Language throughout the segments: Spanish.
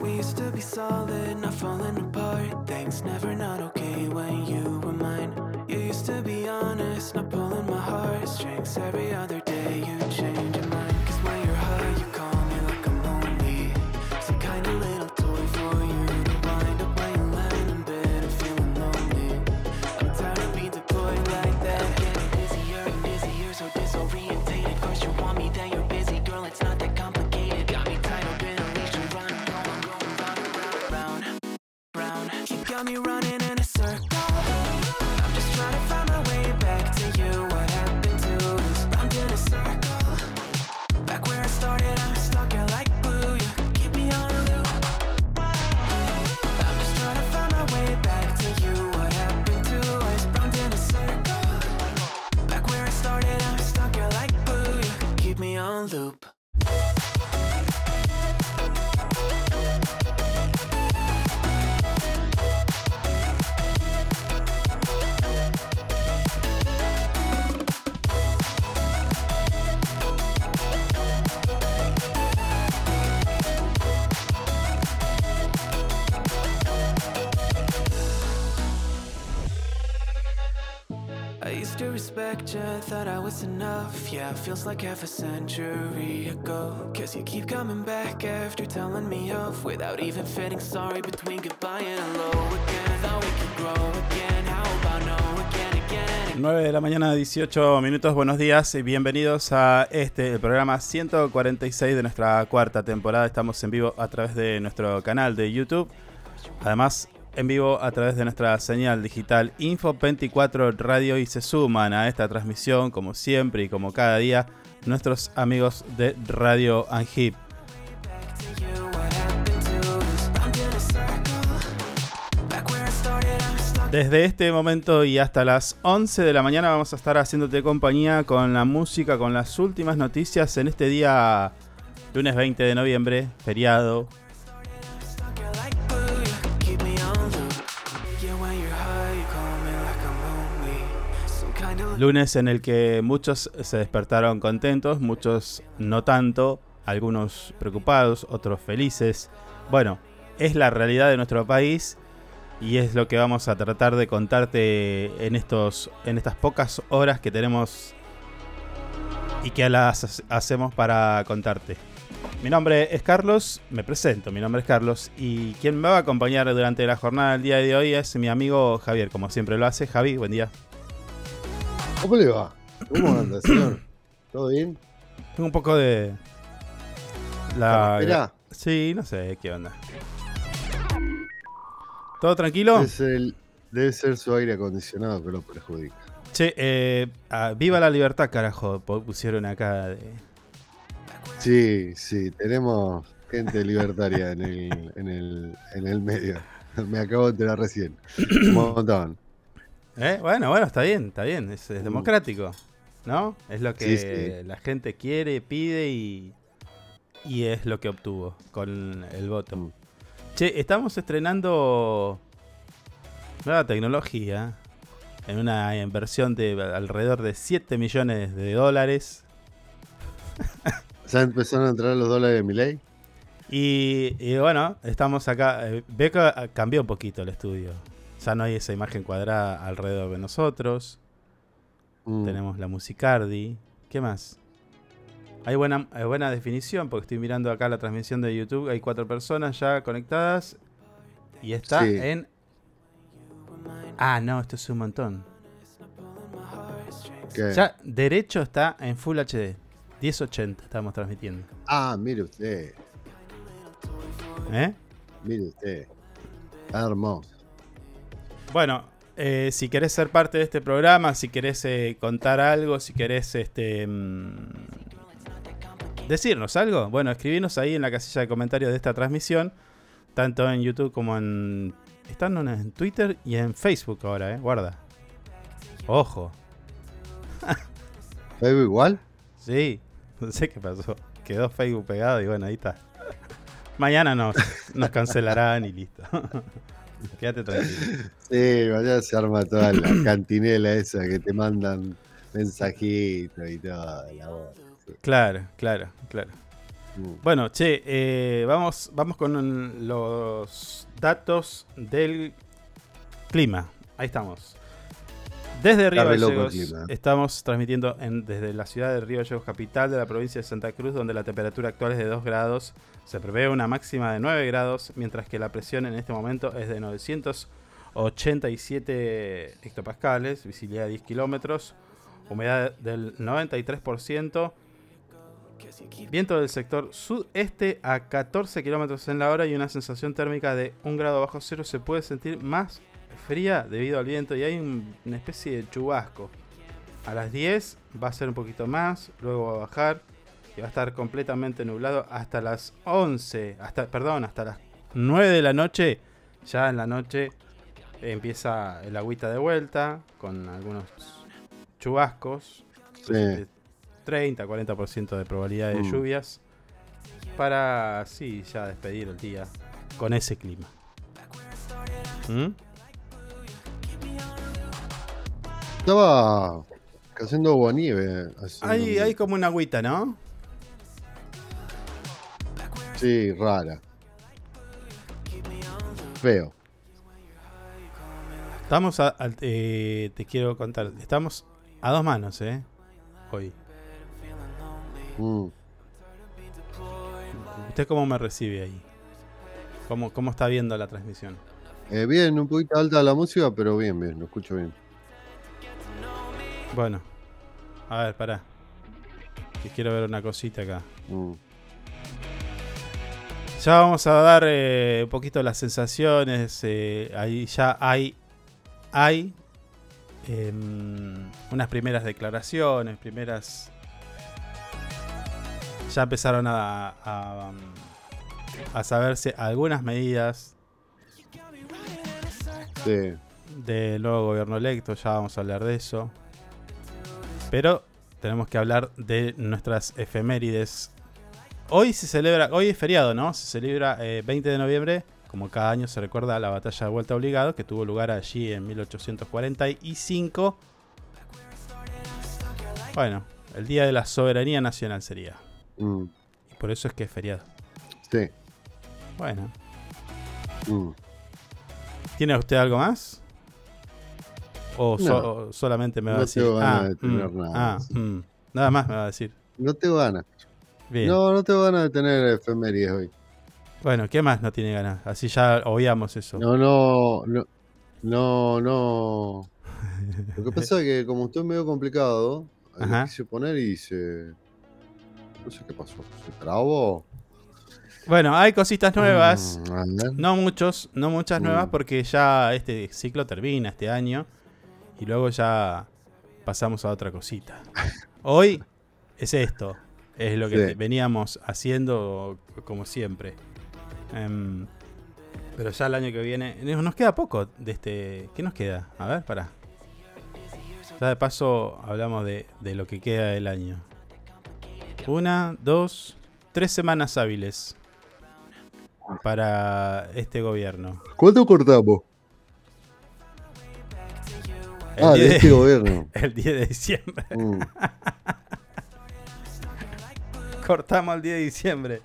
We used to be solid, not falling apart. Things never not okay when you were mine. You used to be honest, not pulling my heartstrings. Every other day you change your mind. Round. You got me running feels like half a century ago. Cause you keep coming back after telling me off without even sorry between goodbye and hello again. Thought we could grow again. How about no again, again? 9 de la mañana, 18 minutos. Buenos días y bienvenidos a este, el programa 146 de nuestra cuarta temporada. Estamos en vivo a través de nuestro canal de YouTube. Además, en vivo a través de nuestra señal digital Info24 Radio y se suman a esta transmisión, como siempre y como cada día, nuestros amigos de Radio Angip. Desde este momento y hasta las 11 de la mañana vamos a estar haciéndote compañía con la música, con las últimas noticias en este día lunes 20 de noviembre, feriado. Lunes en el que muchos se despertaron contentos, muchos no tanto, algunos preocupados, otros felices. Bueno, es la realidad de nuestro país y es lo que vamos a tratar de contarte en, estos, en estas pocas horas que tenemos y que las hacemos para contarte. Mi nombre es Carlos, me presento, mi nombre es Carlos y quien me va a acompañar durante la jornada del día de hoy es mi amigo Javier, como siempre lo hace. Javi, buen día. ¿Cómo le va? ¿Cómo anda, señor? ¿Todo bien? Tengo un poco de. La. Sí, no sé qué onda. ¿Todo tranquilo? es el, debe ser su aire acondicionado que lo perjudica. Che, eh, ah, viva la libertad, carajo. Pusieron acá. de- Sí, sí, tenemos gente libertaria en el, en el, en el medio. Me acabo de enterar recién. Un montón. ¿Eh? Bueno, bueno, está bien, está bien. Es, es Mm. democrático. ¿No? Es lo que Sí, sí. la gente quiere, pide y. Y es lo que obtuvo con el voto. Mm. Che, estamos estrenando nueva tecnología en una inversión de alrededor de 7 millones de dólares. ¿Ya empezaron a entrar los dólares de mi ley? Y, y bueno, estamos acá. eh, que ah, cambió un poquito el estudio. Ya no hay esa imagen cuadrada alrededor de nosotros. Mm. Tenemos la musicardi. ¿Qué más? Hay buena, hay buena definición porque estoy mirando acá la transmisión de YouTube. Hay cuatro personas ya conectadas. Y está Sí. en. Ah, no, esto es un montón. ¿Qué? Ya derecho está en Full HD. 1080 estamos transmitiendo. Ah, mire usted, ¿Eh? mire usted. Está hermoso. Bueno, eh, si querés ser parte de este programa, si querés eh, contar algo, si querés este, mm, decirnos algo, bueno, escribinos ahí en la casilla de comentarios de esta transmisión, tanto en YouTube como en... Están en Twitter y en Facebook ahora, ¿eh? Guarda. Ojo. ¿Facebook igual? Sí, no sé qué pasó. Quedó Facebook pegado y bueno, ahí está. Mañana nos, nos cancelarán y listo. Quédate tranquilo. Sí, allá se arma toda la cantinela esa que te mandan Mensajito y todo, la voz. sí. Claro, claro, claro. Mm. Bueno, che, eh, vamos, vamos con los datos del clima. Ahí estamos. Desde Río Gallegos estamos transmitiendo en- desde la ciudad de Río Gallegos, capital de la provincia de Santa Cruz, donde la temperatura actual es de 2 grados. Se prevé una máxima de 9 grados, mientras que la presión en este momento es de 987 hectopascales, visibilidad de 10 kilómetros, humedad del 93%. Viento del sector sudeste a 14 kilómetros en la hora y una sensación térmica de 1 grado bajo cero. Se puede sentir más fría debido al viento y hay un- una especie de chubasco. A las 10 va a ser un poquito más, luego va a bajar y va a estar completamente nublado hasta las 11, hasta, perdón, hasta las 9 de la noche. Ya en la noche empieza el agüita de vuelta con algunos chubascos. Sí. de 30-40% de probabilidad de Mm. lluvias para así ya despedir el día con ese clima. ¿Mm? Estaba cayendo agua nieve. Hay, hay como una agüita, ¿no? Sí, rara. Feo. Estamos a, eh, te quiero contar, estamos a dos manos, ¿eh? Hoy. Mm. ¿Usted cómo me recibe ahí? ¿Cómo, cómo está viendo la transmisión? Eh, bien, un poquito alta la música, pero bien, bien, lo escucho bien. Bueno, a ver, pará. Que quiero ver una cosita acá. Mm. Ya vamos a dar eh, un poquito las sensaciones. eh, ahí ya hay, hay em, unas primeras declaraciones, primeras. Ya empezaron a, a, a saberse algunas medidas Sí. del nuevo gobierno electo. Ya vamos a hablar de eso. Pero tenemos que hablar de nuestras efemérides. Hoy se celebra, hoy es feriado, ¿no? Se celebra eh, 20 de noviembre. Como cada año se recuerda la batalla de Vuelta Obligado, que tuvo lugar allí en 1845. Bueno, el Día de la Soberanía Nacional sería. Mm. Y por eso es que es feriado. Sí. Bueno, Mm. ¿tiene usted algo más? ¿O so- No. o solamente me va a decir? tengo ganas ah, de tener mm, nada ah, más. mm. nada más me va a decir. No tengo ganas. Bien. No, no tengo ganas de tener efemérides hoy. Bueno, ¿qué más no tiene ganas? Así ya obviamos eso. No, no, no. No, no. Lo que pasa es que como estoy medio complicado, lo quise poner y se. No sé qué pasó. ¿Se trabó? Bueno, hay cositas nuevas. Mm, a. No muchos, no muchas Mm. nuevas porque ya este ciclo termina este año y luego ya pasamos a otra cosita. Hoy es esto, es lo que Sí. veníamos haciendo como siempre. Em, pero ya el año que viene, nos nos queda poco de este, ¿qué nos queda? A ver, para. Ya de paso hablamos de, de lo que queda del año. Una, dos, tres semanas hábiles para este gobierno. ¿Cuánto cortamos? El, ah, 10 de este de, gobierno. el 10 de diciembre. Mm. Cortamos el 10 de diciembre.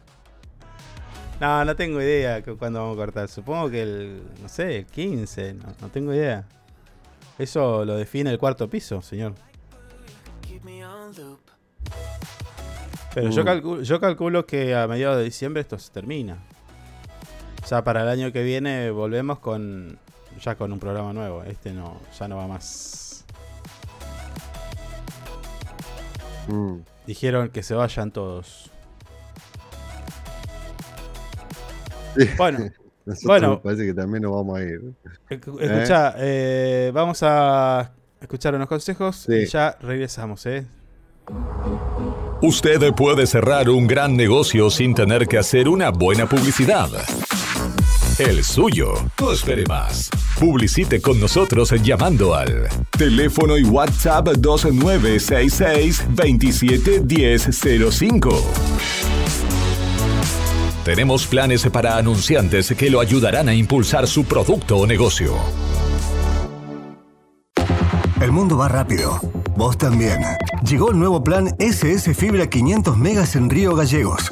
No, no tengo idea cu- cuándo vamos a cortar. Supongo que el, no sé, el 15. No, no tengo idea. Eso lo define el cuarto piso, señor. Pero yo, Mm. calculo, yo calculo que a mediados de diciembre esto se termina. Ya para el año que viene volvemos con ya con un programa nuevo. Este no, ya no va más. Mm. Dijeron que se vayan todos. Sí. Bueno, Nosotros Bueno. parece que también nos vamos a ir. Escu- Escucha, eh, vamos a escuchar unos consejos Sí. y ya regresamos, ¿eh? Usted puede cerrar un gran negocio sin tener que hacer una buena publicidad. El suyo. No espere más. Publicite con nosotros llamando al teléfono y WhatsApp 2966 271005. Tenemos planes para anunciantes que lo ayudarán a impulsar su producto o negocio. El mundo va rápido. vos también. Llegó el nuevo plan SS Fibra 500 megas en Río Gallegos.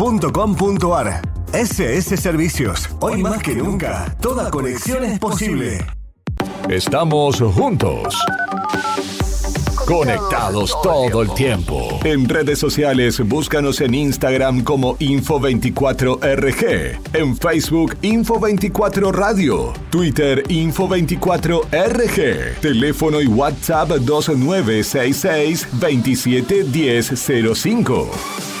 www.ssservicios.com.ar. SS Servicios. Hoy más que nunca, toda conexión es posible. Estamos juntos. Conectados todo el tiempo. En redes sociales, búscanos en Instagram como Info24RG, en Facebook Info24 Radio, Twitter Info24RG, teléfono y WhatsApp 2966 271005.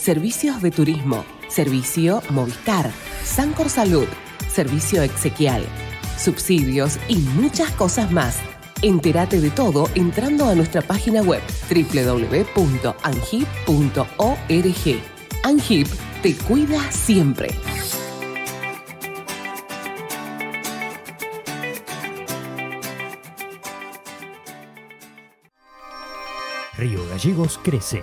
servicios de turismo, servicio Movistar, Sancor Salud, servicio exequial, subsidios y muchas cosas más. Entérate de todo entrando a nuestra página web www.angip.org. Angip te cuida siempre. Río Gallegos crece.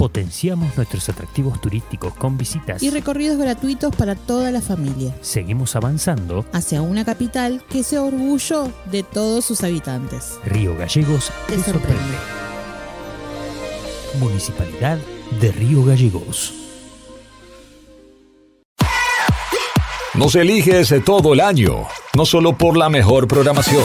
Potenciamos nuestros atractivos turísticos con visitas. Y recorridos gratuitos para toda la familia. Seguimos avanzando. Hacia una capital que sea orgullo de todos sus habitantes. Río Gallegos Te te sorprende. sorprende. Municipalidad de Río Gallegos. Nos eliges todo el año, no solo por la mejor programación,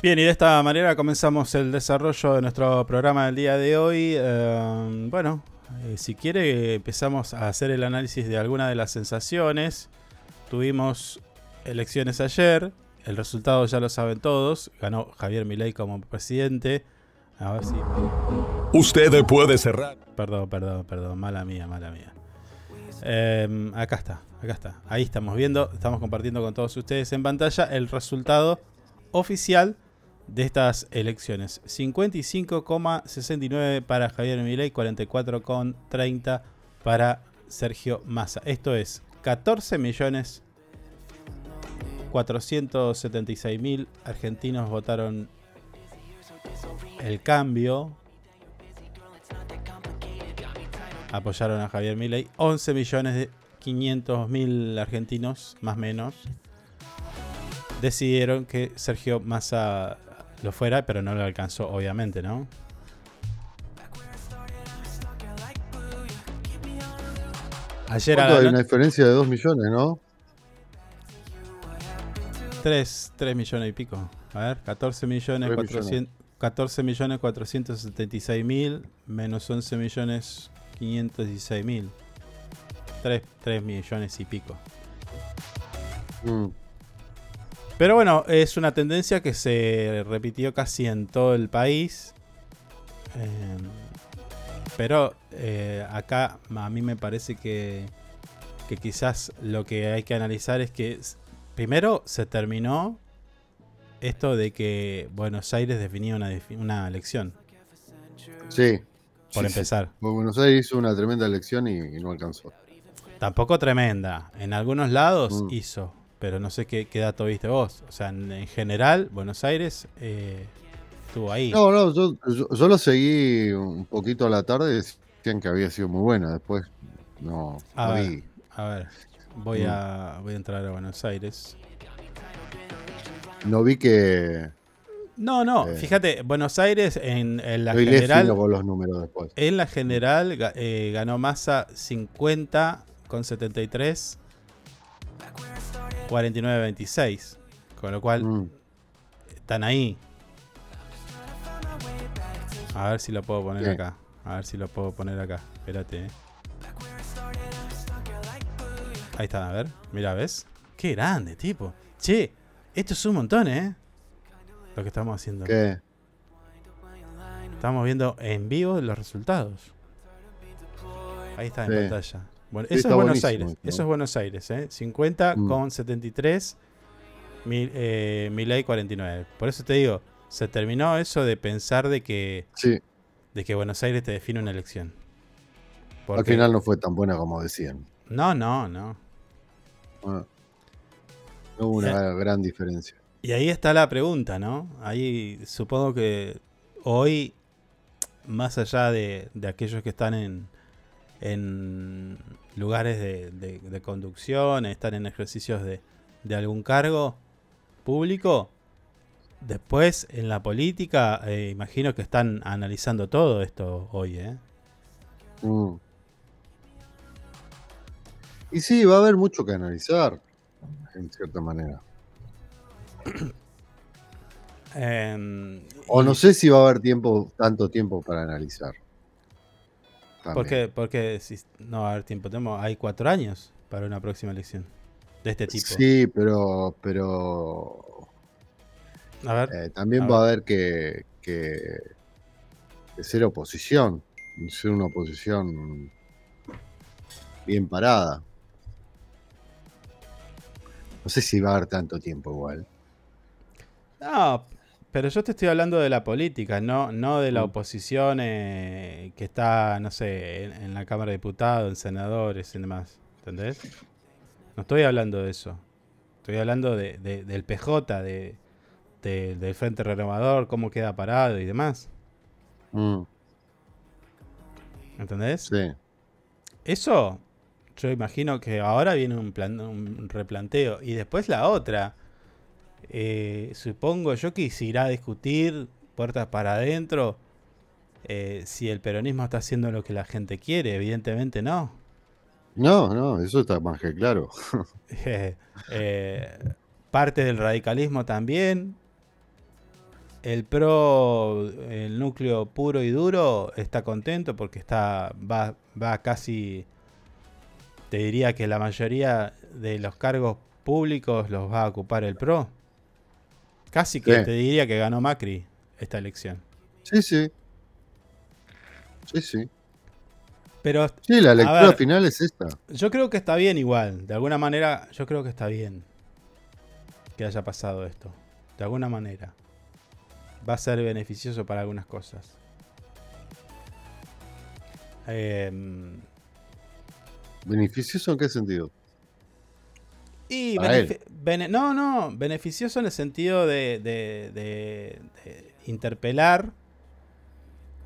Bien, y de esta manera comenzamos el desarrollo de nuestro programa del día de hoy. Eh, bueno, eh, si quiere empezamos a hacer el análisis de alguna de las sensaciones. Tuvimos elecciones ayer, el resultado ya lo saben todos, ganó Javier Milei como presidente. A ver si... Usted puede cerrar. Perdón, perdón, perdón, mala mía, mala mía. Eh, acá está, acá está. Ahí estamos viendo, estamos compartiendo con todos ustedes en pantalla el resultado oficial de estas elecciones. 55,69 para Javier Milei, 44,30 para Sergio Massa. Esto es 14 millones 476 mil argentinos votaron el cambio. Apoyaron a Javier Milei. 11 millones de 500 mil argentinos, más o menos, decidieron que Sergio Massa lo fuera, pero no lo alcanzó, obviamente, ¿no? Ayer hay una diferencia de 2 millones, ¿no? 3, 3 millones y pico. A ver, 14 millones 400, 14 millones 476 mil menos 11 millones 516 mil. 3, 3 millones y pico. Mm. Pero bueno, es una tendencia que se repitió casi en todo el país. Eh, pero eh, acá a mí me parece que, que quizás lo que hay que analizar es que primero se terminó esto de que Buenos Aires definía una, una elección. Sí. Por empezar. Buenos Aires hizo una tremenda elección y, no alcanzó. Tampoco tremenda. En algunos lados mm. hizo pero no sé qué, dato viste vos. O sea, en, general, Buenos Aires eh, estuvo ahí. No, no, yo, yo, lo seguí un poquito a la tarde, decían que había sido muy buena, después no, a ver, A ver, voy, mm. a, voy a entrar a Buenos Aires. No vi que... No, no, eh, fíjate, Buenos Aires en, la general... Con los números después. En la general eh, ganó masa 50 con 73 49-26. Con lo cual, mm. están ahí. A ver si lo puedo poner acá. A ver si lo puedo poner acá. Espérate. Eh. Ahí está, a ver. Mira, ¿ves? Qué grande, tipo. Che, esto es un montón, ¿eh? Lo que estamos haciendo. ¿Qué? Estamos viendo en vivo los resultados. Ahí está en pantalla. Bueno, eso es Buenos Aires. Eso es Buenos Aires, ¿eh? 50 mm. con 73, mil, eh, Milay 49. Por eso te digo, se terminó eso de pensar de que, de que Buenos Aires te define una elección. Al final no fue tan buena como decían. No, no, no. no hubo una gran diferencia. Y ahí está la pregunta, ¿no? Ahí supongo que hoy, más allá de aquellos que están en, en lugares de, conducción, estar en ejercicios de, algún cargo público. Después, en la política, eh, imagino que están analizando todo esto hoy, ¿eh? Mm. Y sí, va a haber mucho que analizar, en cierta manera. Em, o no sé si va a haber tiempo, tanto tiempo para analizar. Porque, porque si no va a haber tiempo, tenemos, hay cuatro años para una próxima elección de este tipo. Sí, pero, pero a ver, eh, también va a haber que, que, ser oposición. ser una oposición bien parada. No sé si va a haber tanto tiempo igual. No, pero yo te estoy hablando de la política, no, no de la Mm. oposición eh, que está, no sé, en, en la Cámara de Diputados, en senadores y demás. ¿Entendés? No estoy hablando de eso. Estoy hablando de, de- del PJ, de, de- del Frente Renovador, cómo queda parado y demás. Mm, ¿Entendés? sí. Eso, yo imagino que ahora viene un, plan, un replanteo. Y después la otra. Eh, supongo yo que se irá a discutir puertas para adentro eh, si el peronismo está haciendo lo que la gente quiere. Evidentemente no. No, no, eso está más que claro. Eh, parte del radicalismo también. El pro, el núcleo puro y duro, está contento porque está va, va casi, te diría que la mayoría de los cargos públicos los va a ocupar el pro. Casi que Sí. te diría que ganó Macri esta elección. Sí, sí. Sí, sí. Pero Sí, la lectura ver, final es esta. Yo creo que está bien igual. De alguna manera, yo creo que está bien que haya pasado esto. De alguna manera. Va a ser beneficioso para algunas cosas. Em, ¿Beneficioso en qué sentido? Y benefi- bene- no, no, beneficioso en el sentido de, de- de- de interpelar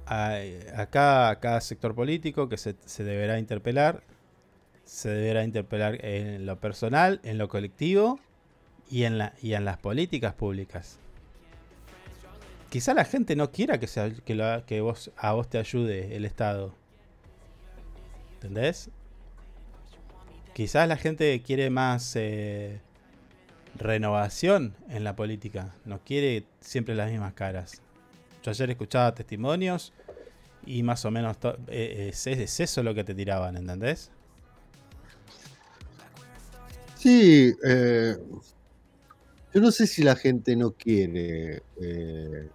a, a cada, a cada sector político que se, se deberá interpelar. Se deberá interpelar en lo personal, en lo colectivo y en, la, y en las políticas públicas. Quizá la gente no quiera que, se, que, lo- que vos, a vos te ayude el Estado. ¿Entendés? Quizás la gente quiere más eh, renovación en la política. No quiere siempre las mismas caras. Yo ayer escuchaba testimonios y más o menos to- eh, es, es eso lo que te tiraban, ¿entendés? Sí, eh, yo no sé si la gente no quiere. eh,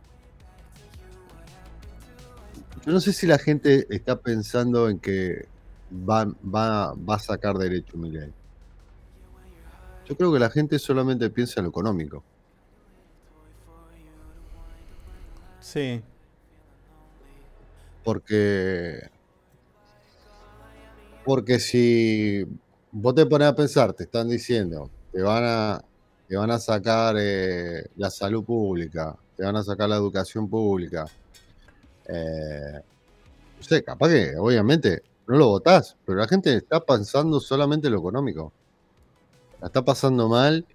yo no sé si la gente está pensando en que va, va, va a sacar derecho Milei. Yo creo que la gente solamente piensa en lo económico. Sí. Porque. Porque si vos te pones a pensar, te están diciendo, te van a, te van a sacar eh, la salud pública, te van a sacar la educación pública. eh, no sé, capaz que obviamente no lo votás, pero la gente está pensando solamente en lo económico. La está pasando mal.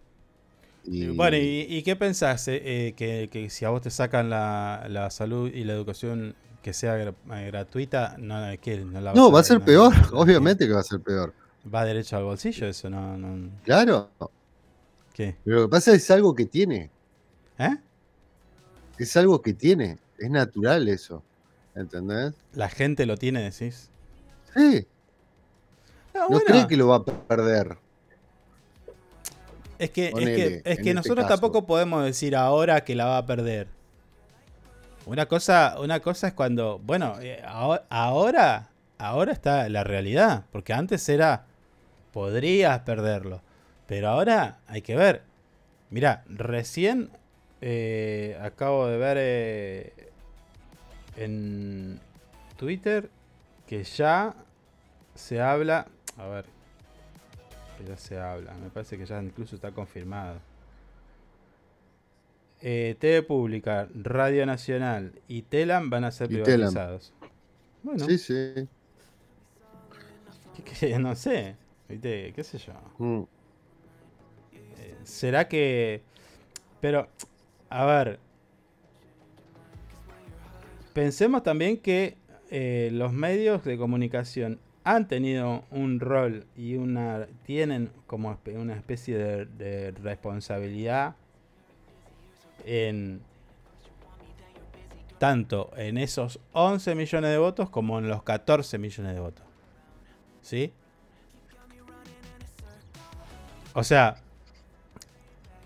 Y, Bueno, ¿y, y qué pensás? eh, eh, que, que si a vos te sacan la, la salud y la educación que sea gra- eh, gratuita, no, ¿qué? no la vas no, va a ser no- peor, no- obviamente que va a ser peor. Va derecho al bolsillo eso, no, no. Claro. ¿Qué? Pero lo que pasa es algo que tiene. ¿Eh? Es algo que tiene. Es natural eso. ¿Entendés? La gente lo tiene, decís. Sí. Ah, No cree que lo va a perder. Es que, es que, es que este nosotros tampoco podemos decir ahora que la va a perder. Una cosa, una cosa es cuando, bueno, eh, aho- ahora, ahora está la realidad, porque antes era, podrías perderlo, pero ahora hay que ver. Mira, recién eh, acabo de ver eh, en Twitter que ya se habla, a ver, ya se habla. Me parece que ya incluso está confirmado. Eh, TV Pública, Radio Nacional y Telam van a ser Y Telam. privatizados. Bueno, Sí, sí. no sé. ¿Viste? ¿Qué sé yo? Mm. Eh, ¿Será que.? Pero, a ver. Pensemos también que eh, los medios de comunicación han tenido un rol y una. tienen como una especie de, responsabilidad en. tanto en esos 11 millones de votos como en los 14 millones de votos. ¿Sí? O sea,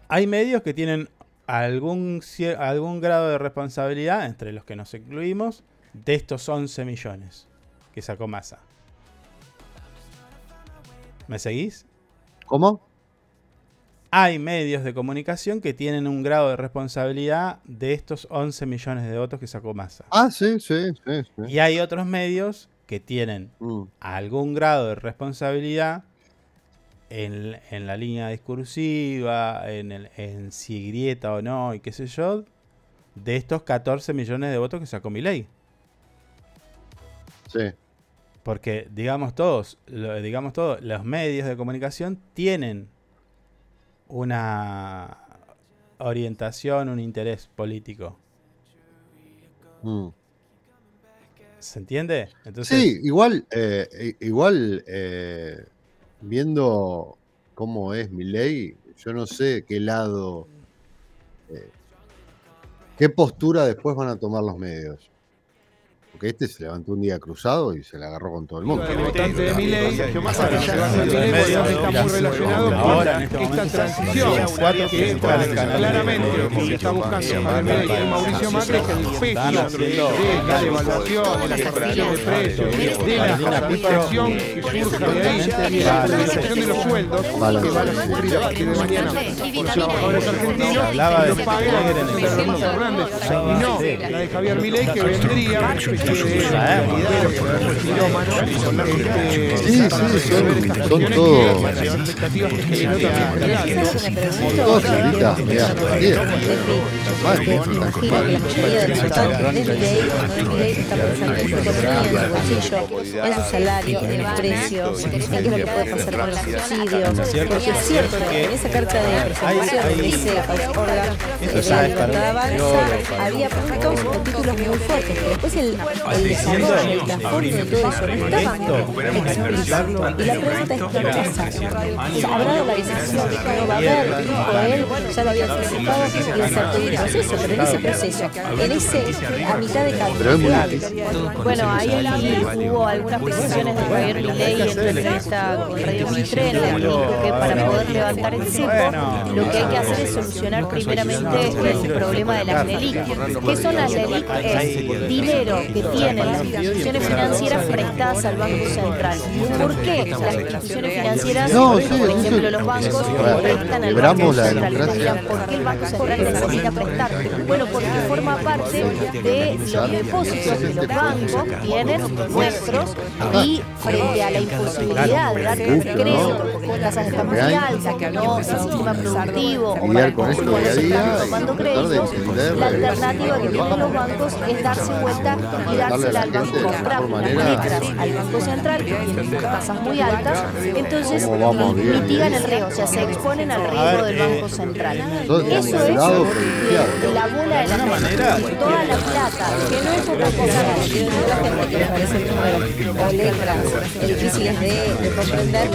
hay medios que tienen algún, algún grado de responsabilidad, entre los que nos incluimos, de estos 11 millones que sacó Massa. ¿Me seguís? ¿Cómo? Hay medios de comunicación que tienen un grado de responsabilidad de estos 11 millones de votos que sacó Massa. Ah, sí, sí, sí. sí. Y hay otros medios que tienen Mm. algún grado de responsabilidad en, en la línea discursiva, en, el, en si grieta o no, y qué sé yo, de estos 14 millones de votos que sacó Milei. Sí. Porque, digamos todos, lo- digamos todos, los medios de comunicación tienen una orientación, un interés político. Mm. ¿Se entiende? Entonces, Sí, igual, eh, igual eh, viendo cómo es mi ley, yo no sé qué lado, eh, qué postura después van a tomar los medios. Porque este se levantó un día cruzado y se la agarró con todo el mundo. El votante de Milei, Sergio Massa, que ya nació de Milei, está muy relacionado con este esta transición. Que claramente de lo que está buscando y Mauricio Macri es el peso de la devaluación, de la corrección de precios, de la inflación que surge de ahí y de la reducción de los sueldos que van a sufrir a partir de mañana. Por los trabajadores argentinos hablaba que de lo pague la Alberto Fernández y no la de Javier Milei que vendría Sí, sí, son, son todos, que figuritas medias que que de en su salario, en en qué es lo que puede pasar con el subsidio. Porque es cierto, en esa carta presentación que dice Organ, la había títulos muy fuertes, pero después el, de explícito. Y la pregunta es qué pasa. O sea, habrá la decisión de que no va a haber, dijo él, ya lo había anticipado, iba a ser todo un proceso, pero en ese proceso, en ese, a mitad de camino, bueno, ahí hubo algunas precisiones de Javier Milei en entrevista con Radio Mitre en la que dijo que para poder levantar el cepo lo que hay que hacer es solucionar primeramente el problema de las LELIC. ¿Qué son las LELIC? Es dinero que tienen las instituciones financieras prestadas al Banco Central. ¿Por qué las instituciones financieras, No, por sí, ejemplo los bancos, prestan al Banco Central? Dirán, ¿Por qué el Banco Central necesita prestar? Bueno, porque forma parte de los depósitos que los bancos tienen nuestros y frente a la imposibilidad de dar crédito porque las tasas están muy altas, que no el sistema productivo o Lidiar para con esto cómo día a se están tomando créditos, la eh, alternativa que tienen los bancos es darse vuelta y dársela al banco, comprar letras al Banco Central, que tiene tasas muy altas, entonces mitigan el riesgo, o sea, se exponen al riesgo del Banco Central. Todo Eso es pronunciado. la bola de la manera, toda la plata, que no es otra cosa la gente que les parece números o letras difíciles de, de comprender,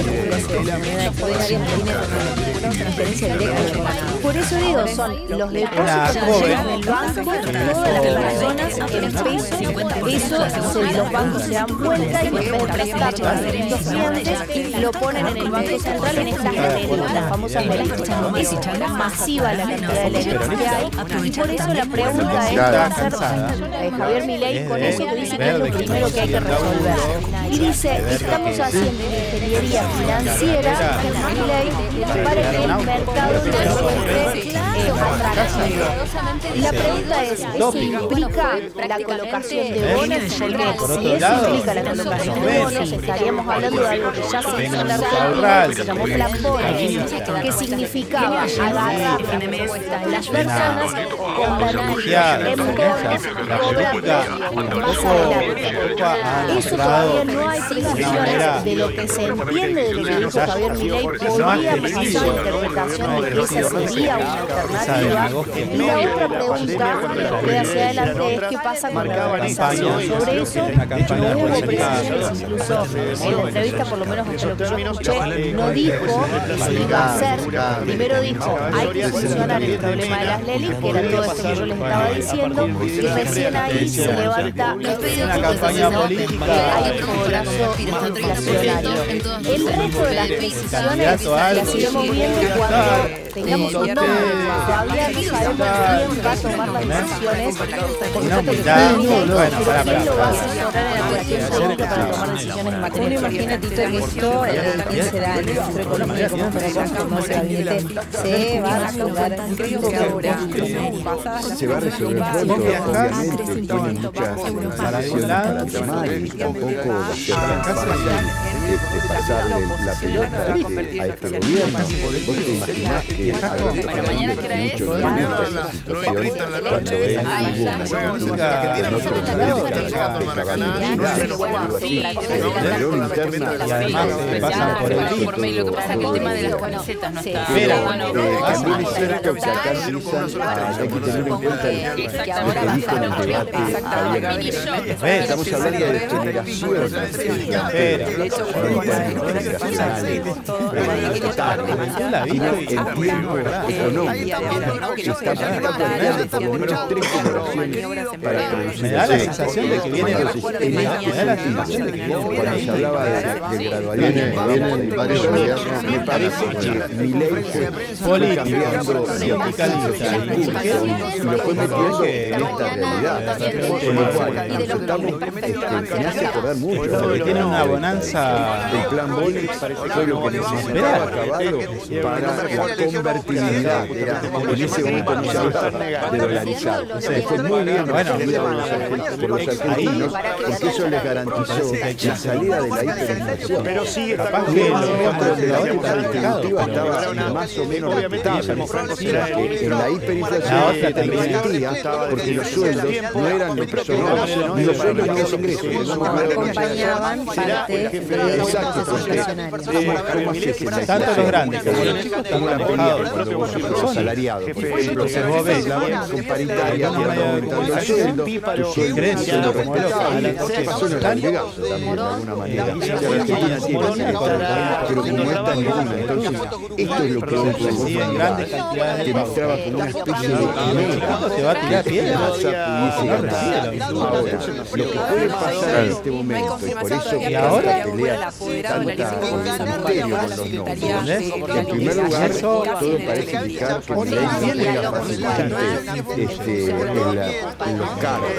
transferencia directa. Por eso digo, son los depósitos que llegan del banco, todas las personas en peso, eso los bancos se dan vuelta y en de a distintos clientes, lo ponen en el Banco Central en estas LELIC, las famosas. Es masiva la cantidad de LELIC que hay y por eso la pregunta es qué va a hacer eh, Javier Milei con eso que dice que es lo primero que hay que resolver. Y dice, estamos haciendo una ingeniería financiera, Milei, para que el mercado no se eh, atractivo. La pregunta es, ¿eso implica la colocación de bonos? Porque si eso implica la colocación de bonos, estaríamos hablando de algo que ya se hizo en la Argentina, que se llamó Plan Bonos, que significaba agarrar las personas con canales en bonos. Eso todavía no hay precisiones de lo que se entiende de lo que dijo Javier Milei, podría pasar interpretación de que esa sería una alternativa. Y la otra pregunta que hacia adelante es qué pasa con organización. Sobre eso no hubo precisiones, incluso en la entrevista, por lo menos hasta lo que yo escuché, no dijo si iba a hacer. Primero dijo, hay que solucionar el problema de las LELIC, que era todo esto que yo les estaba diciendo, y recién ahí se levanta Una campaña política. hay plazo inflacionario. El resto de las decisiones las iremos viendo cuando tengamos un nombre. Todavía no sabemos quién va a tomar las decisiones. Por Una supuesto que humildad. sí, Bueno, pero pará, ¿quién lo va a pará, asesorar en la cuestión política para tomar decisiones en materia Uno imagina, Tito, que esto, quién será el ministro económico como para ese gabinete, se va a resolver un poco Se va a resolver pronto, obviamente, tiene muchas decisiones para tomar y tampoco va a este, pasarle la pelota este, a este gobierno. ¿Vos te imaginás que Alberto Fernández mucho esa situación cuando él una de de interna Y además se pasan por el todo- por mail, lo que pasa es que el tema de las camisetas no está. pero bueno, eh, también es cierto que acá hay que tener en cuenta el- lo que dijo en el debate. Estamos hablando de generaciones, Me da la sensación de que viene- me este da la sentido, sensación de que viene por cuando ahí. se hablaba de, me parece que mi ley fue, fue Político, cambiando sindicalista, el discurso y lo fue metiendo en esta realidad. Con lo cual, nosotros estamos, este, me hace acordar mucho. Porque tiene una bonanza. El plan Bonex fue lo que necesitaba Caballo para la convertibilidad. En ese momento no se hablaba de dolarizar. Fue muy bien recibido por los argentinos, por los argentinos porque eso les garantizó la salida de la hiperinflación. Pero sigue donde la está distributiva estaba más o menos respetable. en la La hiperinflación otra te permitía, porque los sueldos no eran lo que sonaban, ni los sueldos ni los ingresos. No acompañaban parte de los Exacto, procesos porque inflacionarios. ¿cómo haces que la Tanto los grandes como los chicos la están por ejemplo, vos ves, con paritaria que aumentando el sueldo, tu sueldo es respetable, pasó en el también de alguna manera. La pero no está ninguna, entonces esto es lo que hoy podemos reciben grandes cantidades de que pagos. mostraba como una especie de ¿Cuándo te va a tirar piedra? lo mismo. Ahora, lo que puede pasar en este momento, y por eso ahora- tanta pelea, tanta misterio con los nombres. En primer lugar, Eso- todo parece indicar que no juega fácilmente este, la- en los cargos.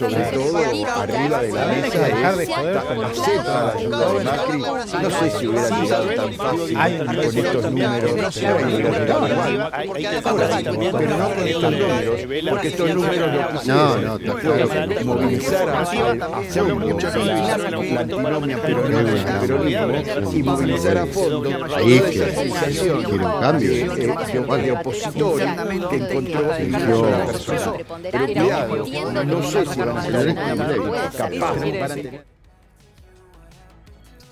Sobre todo arriba de la mesa dejar de joder con de ayuda de Macri. No sé si hubiera llegado tan fácil. Con estos números, no pero pero no con estos números, porque estos números lo que No, no, movilizar a, fondo la, la antinomia peronista, peronismo y movilizar a fondo. Ahí toda sensación de, de, de opositor que encontró. Pero cuidado, no sé si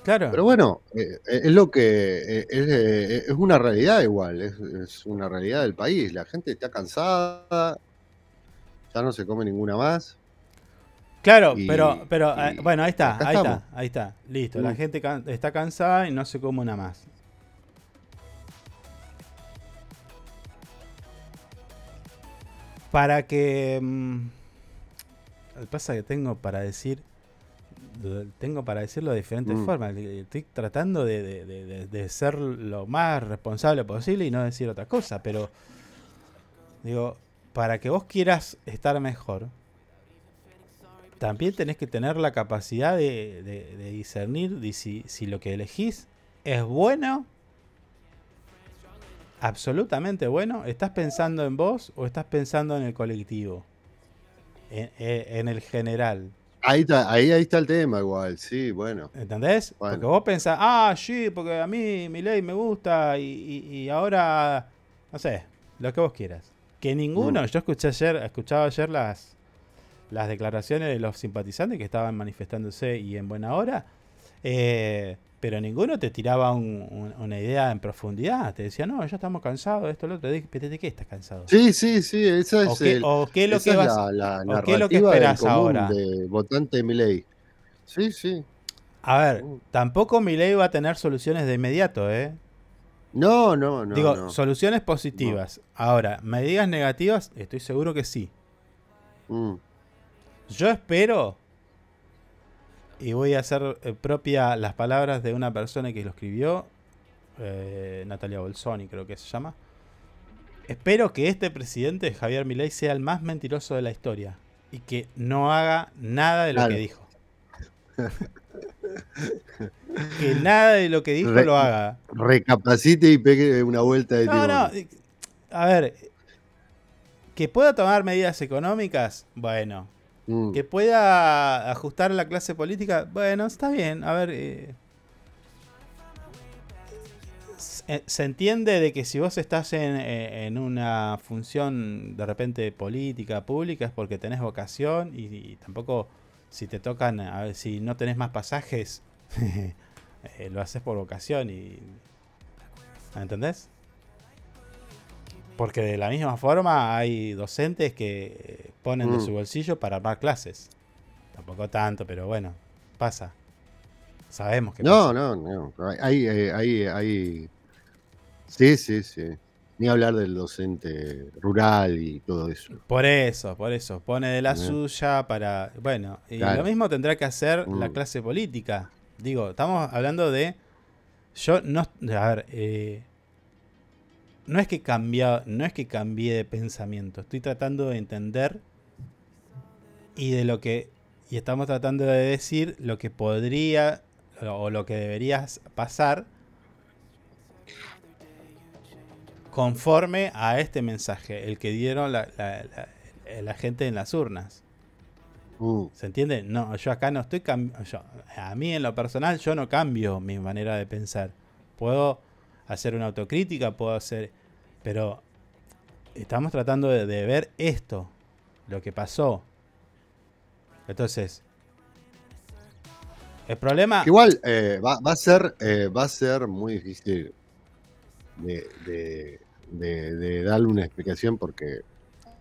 Claro. Pero bueno, eh, es lo que eh, es, eh, es una realidad igual, es, es una realidad del país. La gente está cansada, ya no se come ninguna más. Claro, Y- pero, pero y bueno, ahí está, ahí estamos. está, ahí está. Listo, la Mm. gente can- está cansada y no se come una más. Para que... mm, pasa es que tengo para decir... Tengo para decirlo de diferentes Mm. formas. Estoy tratando de, de- de- de- de ser lo más responsable posible y no decir otra cosa, pero... Digo, para que vos quieras estar mejor, también tenés que tener la capacidad de, discernir si, si lo que elegís es bueno, absolutamente bueno, estás pensando en vos o estás pensando en el colectivo, en, en- el general. Ahí está, ahí, ahí está el tema igual, sí, bueno. ¿Entendés? Bueno. Porque vos pensás, ah, sí, porque a mí mi ley me gusta y, y- y ahora, no sé, lo que vos quieras. Que ninguno, Mm. yo escuché ayer, escuchaba ayer las, las declaraciones de los simpatizantes que estaban manifestándose y en buena hora, eh, pero ninguno te tiraba un- un- una idea en profundidad. Te decía, no, ya estamos cansados esto, lo otro. ¿Pero ¿De qué estás cansado? Sí, sí, sí, esa es, ¿O qué- el- o qué es lo que vas- la, qué es lo que común ahora? de votante de Milei. Sí, sí. A ver, tampoco mi ley va a tener soluciones de inmediato, ¿eh? No, no, no. Digo, no. soluciones positivas. Ahora, medidas negativas, estoy seguro que sí. Mm. Yo espero y voy a hacer eh, propia las palabras de una persona que lo escribió, eh, Natalia Bolsoni creo que se llama. Espero que este presidente, Javier Milei, sea el más mentiroso de la historia y que no haga nada de lo Claro. que dijo. Que nada de lo que dijo Re- lo haga. Recapacite y pegue una vuelta de No, no. A ver. Que pueda tomar medidas económicas, bueno. Mm. Que pueda ajustar la clase política, bueno, está bien. A ver. eh, se, entiende de que si vos estás en, eh, en una función de repente política, pública, es porque tenés vocación y, y tampoco si te tocan, a ver, si no tenés más pasajes, eh, lo haces por vocación y... ¿Entendés? Porque de la misma forma hay docentes que eh, ponen de Mm. su bolsillo para armar clases. Tampoco tanto, pero bueno, pasa. Sabemos que No, pasa. no, no. Hay, eh, hay, hay. Sí, sí, sí. Ni hablar del docente rural y todo eso. Por eso, por eso. Pone de la suya para. Bueno, y Claro. lo mismo tendrá que hacer la Mm. clase política. Digo, estamos hablando de. Yo no. A ver, eh, no es que cambia, no es que cambié de pensamiento. Estoy tratando de entender y de lo que. Y estamos tratando de decir lo que podría o lo que debería pasar conforme a este mensaje, el que dieron la, la- la- la gente en las urnas. Mm. ¿Se entiende? No, yo acá no estoy cambiando. A mí en lo personal yo no cambio mi manera de pensar. Puedo hacer una autocrítica, puedo hacer... Pero estamos tratando de, de ver esto, lo que pasó. Entonces, el problema... Igual eh, va, va a ser, eh, va a ser muy difícil de, de- de- de darle una explicación porque.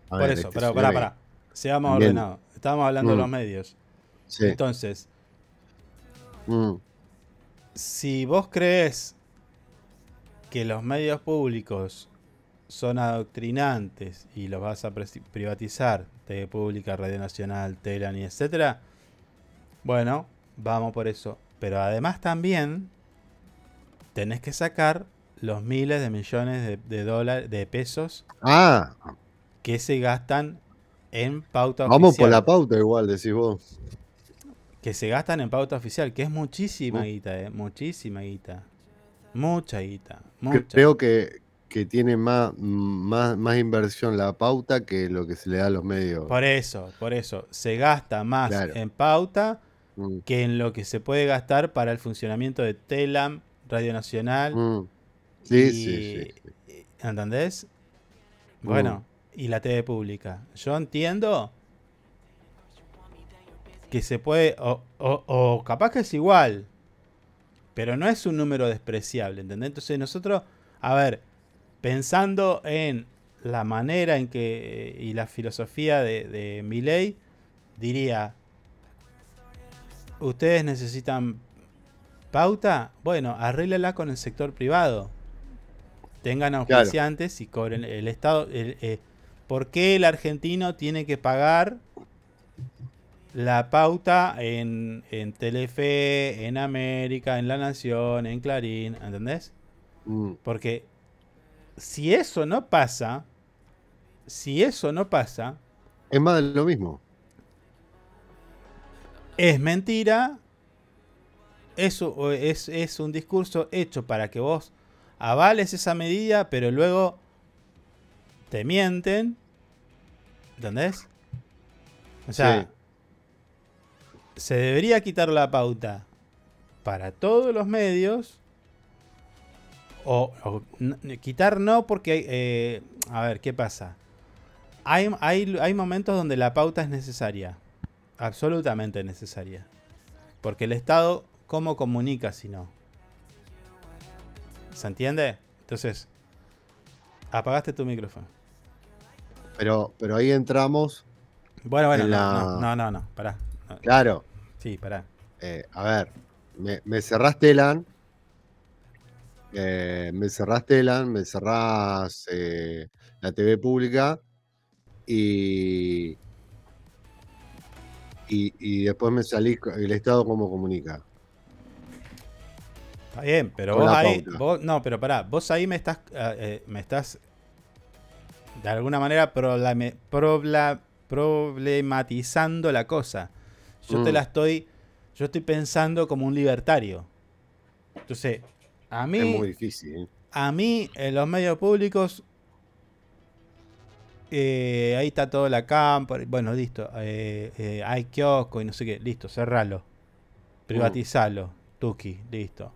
Por ver, eso, este pero pará, pará. Seamos ordenados. Estábamos hablando de Mm. los medios. Sí. Entonces, Mm, si vos crees que los medios públicos son adoctrinantes y los vas a privatizar, TV Pública, Radio Nacional, Telan y etcétera, bueno, vamos por eso. Pero además también tenés que sacar los miles de millones de, de dólares, de pesos Ah, que se gastan en pauta vamos oficial. por la pauta igual, decís vos. que se gastan en pauta oficial, que es muchísima Mm. guita, eh, muchísima guita. Mucha guita, mucha. Creo que, que tiene más, más, más inversión la pauta que lo que se le da a los medios. Por eso, por eso, se gasta más Claro. en pauta Mm, que en lo que se puede gastar para el funcionamiento de Telam, Radio Nacional. mm. Sí, y- sí, sí. ¿Entendés? Mm. Bueno, y la TV pública. Yo entiendo que se puede, o, o- o capaz que es igual, pero no es un número despreciable, ¿entendés? Entonces nosotros, a ver, pensando en la manera en que, y la filosofía de, de Milley, diría, ustedes necesitan pauta, bueno, arréglela con el sector privado. Tengan Claro. auspiciantes y cobren el Estado. el- eh, ¿Por qué el argentino tiene que pagar la pauta en, en Telefe, en América, en La Nación, en Clarín? ¿Entendés? Mm, Porque si eso no pasa, si eso no pasa, Es más de lo mismo. es mentira, es, u- es, es un discurso hecho para que vos avales esa medida, pero luego te mienten. ¿Entendés? O sea, Sí. Se debería quitar la pauta para todos los medios. O, quitar no, porque, eh, a ver, ¿qué pasa? Hay, hay, hay momentos donde la pauta es necesaria. Absolutamente necesaria. Porque el Estado, ¿cómo comunica si no? ¿Se entiende? Entonces, apagaste tu micrófono. Pero, pero ahí entramos. Bueno, bueno, en no, la- no, no, no, no, pará. No. Claro. Sí, pará. Eh, a ver, me, me cerrás Telan, eh, me cerrás Telan, me cerrás eh, la TV pública y, y, y después me salís el Estado cómo comunica. Está bien, pero Con vos ahí. vos- no, pero pará, vos ahí me estás. eh, eh, me estás. De alguna manera probleme- probla- problematizando la cosa. Yo te Mm. la estoy. Yo estoy pensando como un libertario. Entonces, a mí. Es muy difícil. ¿eh? A mí, en los medios públicos, eh, ahí está toda la cámara. Bueno, listo. eh, hay kiosco y no sé qué. Listo, cerralo. Privatizalo. Tuki, listo.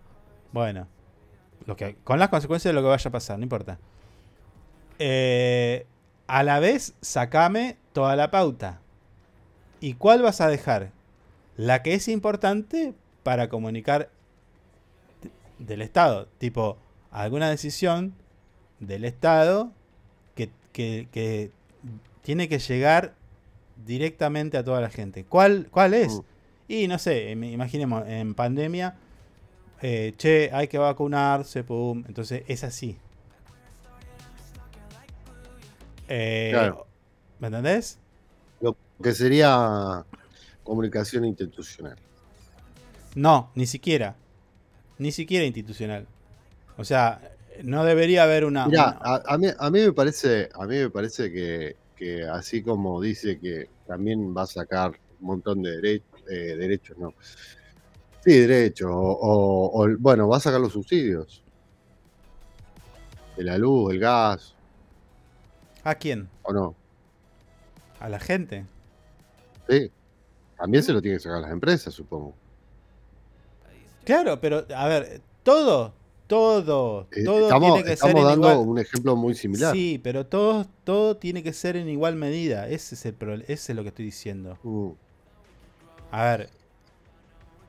Bueno. Lo que, con las consecuencias de lo que vaya a pasar, no importa. Eh, a la vez, sacame toda la pauta. ¿Y cuál vas a dejar? La que es importante para comunicar del Estado. Tipo, alguna decisión del Estado que, que- que tiene que llegar directamente a toda la gente. ¿Cuál, cuál es? Mm. Y no sé, im- imaginemos, en pandemia, eh, che, hay que vacunarse, pum. Entonces es así. Eh, Claro. ¿Me entendés? Lo que sería comunicación institucional. No, ni siquiera. Ni siquiera institucional. O sea, no debería haber una. Mirá, una- a, a mí, a mí me parece, a mí me parece que, que así como dice que también va a sacar un montón de derechos, derechos, no. Sí, derechos. O, o- o, bueno, va a sacar los subsidios. De la luz, el gas, ¿A quién? ¿o no? A la gente. Sí. También se lo tiene que sacar las empresas, supongo. Claro, pero a ver, todo, todo, Eh, todo estamos tiene que ser estamos en dando igual. un ejemplo muy similar. Sí, pero todo, todo tiene que ser en igual medida. Ese es el prole- ese es lo que estoy diciendo. Mm. A ver,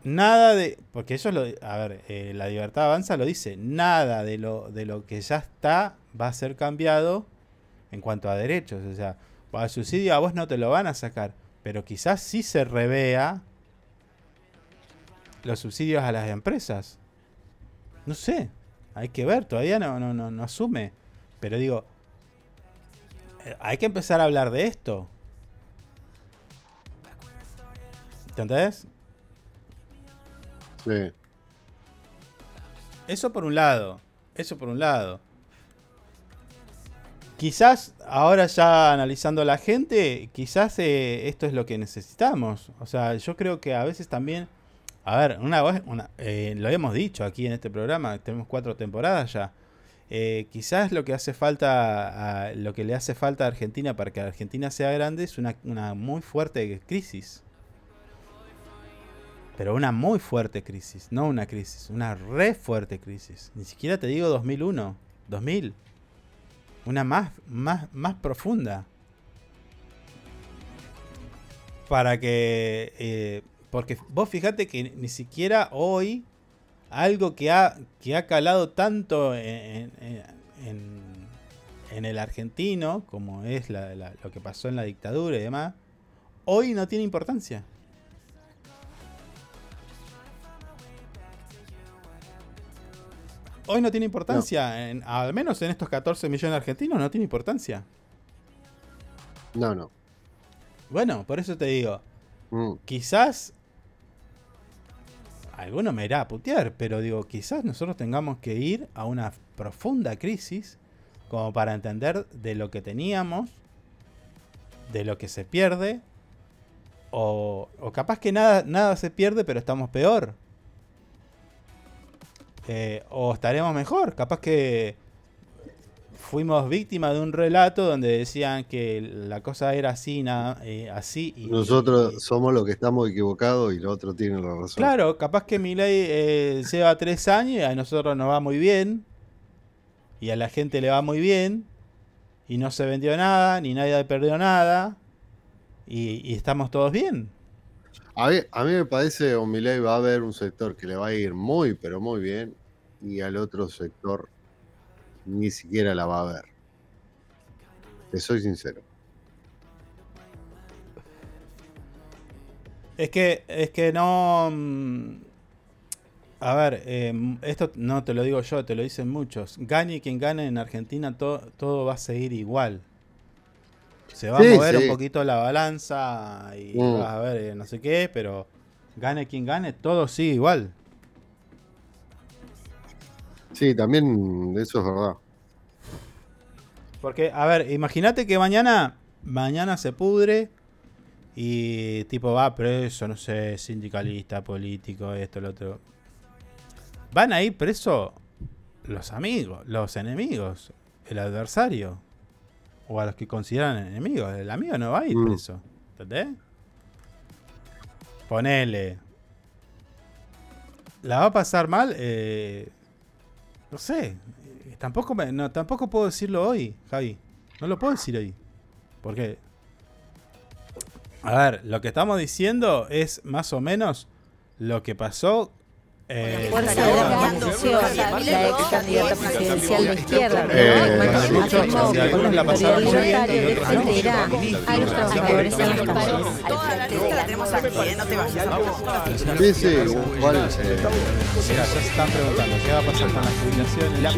nada de, porque ellos lo, a ver, eh, la libertad avanza lo dice, nada de lo de lo que ya está va a ser cambiado en cuanto a derechos. O sea, el subsidio a vos no te lo van a sacar, pero quizás sí se revea los subsidios a las empresas. No sé, hay que ver, todavía no, no, no, no asume. Pero digo, eh, hay que empezar a hablar de esto. ¿Entendés? Sí. Eso por un lado. Eso por un lado. Quizás ahora ya analizando a la gente, quizás eh, esto es lo que necesitamos. O sea, yo creo que a veces también, a ver, una una, eh, lo hemos dicho aquí en este programa, tenemos cuatro temporadas ya. Eh, quizás lo que hace falta, a- lo que le hace falta a Argentina para que Argentina sea grande es una, una muy fuerte crisis. Pero una muy fuerte crisis, no una crisis, una re fuerte crisis. Ni siquiera te digo 2001, 2000. Una más, más, más profunda. Para que... eh, porque vos fíjate que ni siquiera hoy algo que ha, que ha calado tanto en- en el argentino, como es la- la- lo que pasó en la dictadura y demás, hoy no tiene importancia. Hoy no tiene importancia, en- al menos en estos 14 millones de argentinos no tiene importancia. No, no. Bueno, por eso te digo, Mm. quizás alguno me irá a putear, pero digo, quizás nosotros tengamos que ir a una profunda crisis como para entender de lo que teníamos, de lo que se pierde, o, o capaz que nada, nada se pierde, pero estamos peor. Eh, o estaremos mejor, capaz que fuimos víctimas de un relato donde decían que la cosa era así, nada, eh, así y, Nosotros somos los que estamos equivocados y los otros tienen la razón. Claro, capaz que mi ley eh, lleva tres años y a nosotros nos va muy bien. Y a la gente le va muy bien. Y no se vendió nada, ni nadie perdió nada. Y, y estamos todos bien. A mí, a mí me parece que Milei va a haber un sector que le va a ir muy, pero muy bien, y al otro sector ni siquiera la va a ver. Te soy sincero. Es que, es que no. mm, A ver, eh, esto no te lo digo yo, te lo dicen muchos. Gane quien gane en Argentina, to- todo va a seguir igual. Se va a mover sí. un poquito la balanza y Mm. vas a ver eh, no sé qué, pero gane quien gane, todo sigue igual. Sí, también eso es verdad. Porque, a ver, imagínate que mañana, mañana se pudre y tipo va preso, no sé, sindicalista, político, esto, lo otro. Van a ir preso los amigos, los enemigos, el adversario. O a los que consideran enemigos. El amigo no va a ir Mm. preso. ¿Entendés? Ponele. ¿La va a pasar mal? Eh, no sé. Eh, Tampoco, me- no, tampoco puedo decirlo hoy, Javi. No lo puedo decir hoy. Porque. A ver, lo que estamos diciendo es más o menos lo que pasó. Eh, Fuerza de la la candidata presidencial de izquierda, Eh, la muy bien libertario y otros no. Sí, sí, igual. eh, Mira, ya se están preguntando qué va a pasar con las jubilaciones. La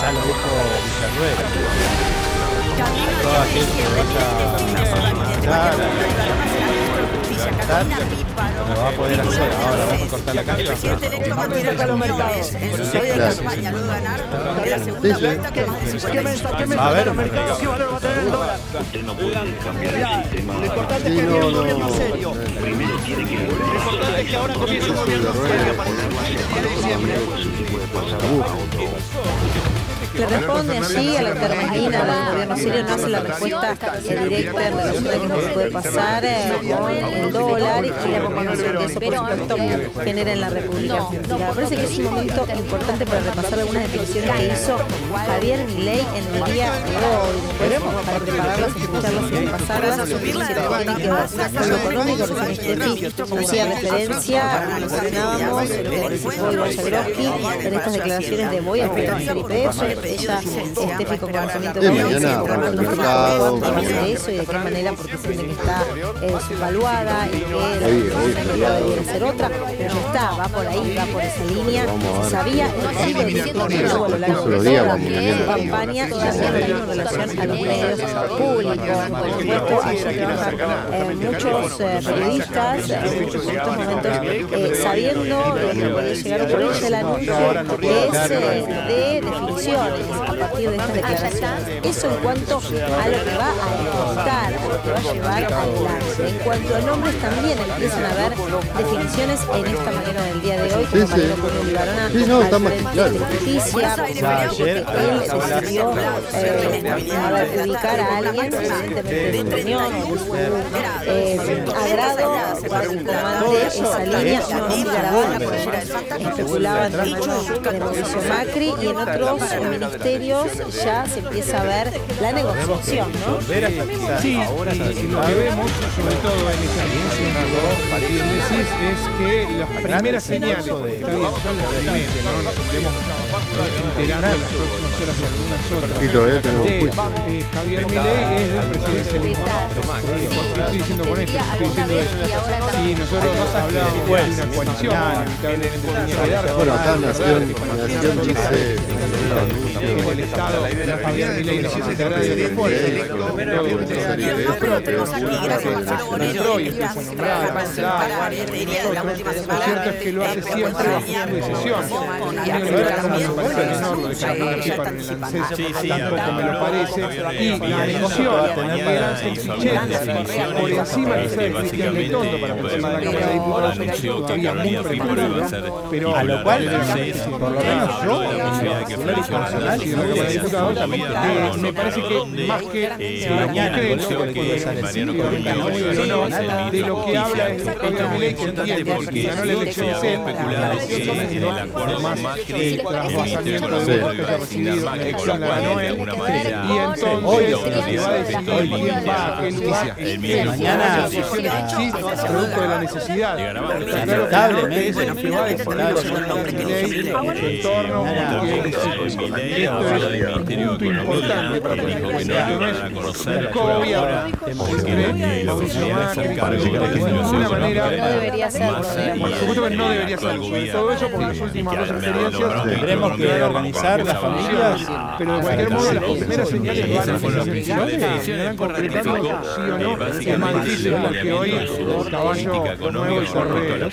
Ya lo dijo Villarruel. Que vaya a lo va a poder hacer. Ahora vamos a cortar la a. Usted no el sistema. Sí, no, no, tiene que que ahora gobierno Le responde allí a la termenina del gobierno sirio, no hace la respuesta directa en relación a lo que puede pasar eh, con el dólar y la combinación que eso, por supuesto, genera en la República Argentina. Me parece que es un momento importante para repasar algunas definiciones que hizo Javier Milei en el día de hoy. Para prepararlas, escucharlas y repasarlas, si tienen que ver con lo económico, recién hacía referencia a lo que Iván Jagroski en estas declaraciones de voy a fortalecer IPF, ella, Steffi con conocimiento de mañana de eso y de qué manera, porque sienten que está eh, subvaluada y que la debiera ser otra, pero ya está, va por ahí, va por esa línea. Sabía campaña y también en relación a los medios públicos. Por supuesto, allá trabajan eh, muchos eh, periodistas muchos en estos momentos sabiendo que puede llegar a ocurrir el anuncio es de a partir de estas declaraciones. Eso en cuanto a lo que va a ejecutar, a lo que va a llevar adelante. En cuanto a nombres también empiezan a haber definiciones en esta mañana del día de hoy, como Sí. Mariano Barona Sí, no, está más claro. de justicia, ayer, él decidió eh, ubicar a alguien, evidentemente de eh, agrado, para que comande esa línea, no especulaban mano de Mauricio Macri y en otros ministerios ya se empieza a ver la negociación, ¿no? Sí, ahora sobre todo en esta que decís, es que las primeras señales, está bien, son las primeras, ¿no? Nos estemos enterando en las próximas horas de algunas otras. Eh, Javier Milei es del presidencialismo. ¿Qué estoy diciendo con esto? Estoy diciendo eso. Si nosotros hablábamos de una coalición, lamentablemente tenía que dar. Bueno, acá Nación, Nación dice. en el Estado, Javier Milei no se encarga de Milei, todo, IPF, pero tenemos aquí, gracias Lo cierto es que lo hace siempre bajo tampoco me lo parece. Y la por encima quizá de Cristian Letondo para la Cámara de Diputados es todavía muy prematuro, pero A lo cual, eh, por lo menos yo, eh, me parece que más que de lo que de lo que no, nada, de lo que habla es de la elección es más eh, trasvasamiento de votos que haya recibido en la elección la ganó él, y entonces lo que va a decidir quién va a qué lugar es él, Mañana, decisiones sí, producto de la necesidad. Que no Lamentablemente, es el que va a decidir los nombres Milei en su entorno, porque esto es punto importante para poner que no es manera. No debería digamos. Por supuesto que no debería. Sobre todo eso por las últimas dos experiencias. Tendremos que organizar las familias. Pero de cualquier modo, las primeras señales van a se van concretando sí o no mantillo en el que hoy el caballo nuevo y corre.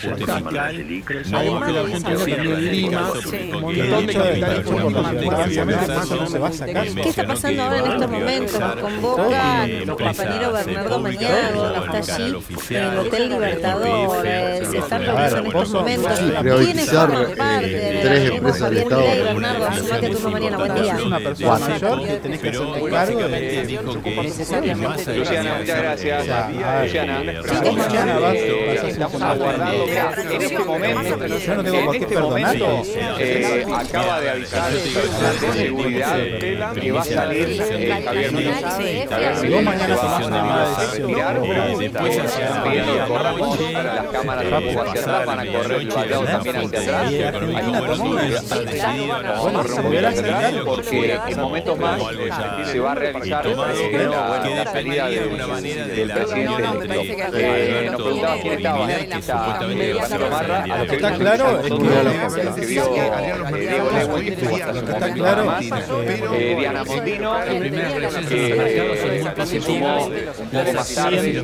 Sabemos que la Argentina también lima un montón de capitales políticos. ¿Qué está pasando ahora en estos momentos? Nos convoca nuestro compañero Bernardo Mañago, que está allí en el Hotel Libertador. Eh, Se están reuniendo en estos momentos. ¿Quiénes Privatizar forman parte eh, tres empresas del Estado. Día. Es una persona mayor que tenés que hacerte cargo de Luciana, muchas gracias. Luciana, Luciana, vas- eh, vas a papel. en este momento, Yo no tengo en por qué este perdonarlo. eh, acaba de avisar el personal de seguridad que va a salir eh, Javier Milei. Javier Si Milei vos mañana se va tomás una mala a decisión, retirar. Eh, pidiendo para las cámaras van a correr también hacia atrás. Hay porque en momentos más se va a realizar. La, salida del, presidente nos preguntaba quién estaba está claro que- Diana Mondino, que se sumó un poco más tarde,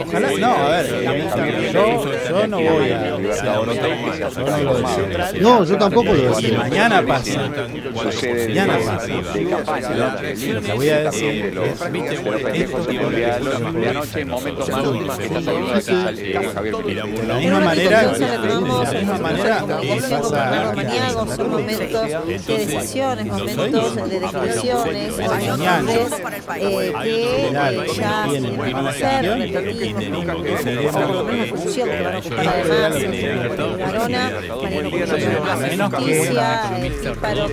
Ojalá, no, a ver, Javier yo, no voy a. No, yo tampoco lo decía. mañana pasa, mañana pasa. voy a decir de la misma manera, de la misma manera, pasa momentos de decisiones, momentos de eh, que eh, ya van a hacer función que van a ocupar además eh, que se eh, para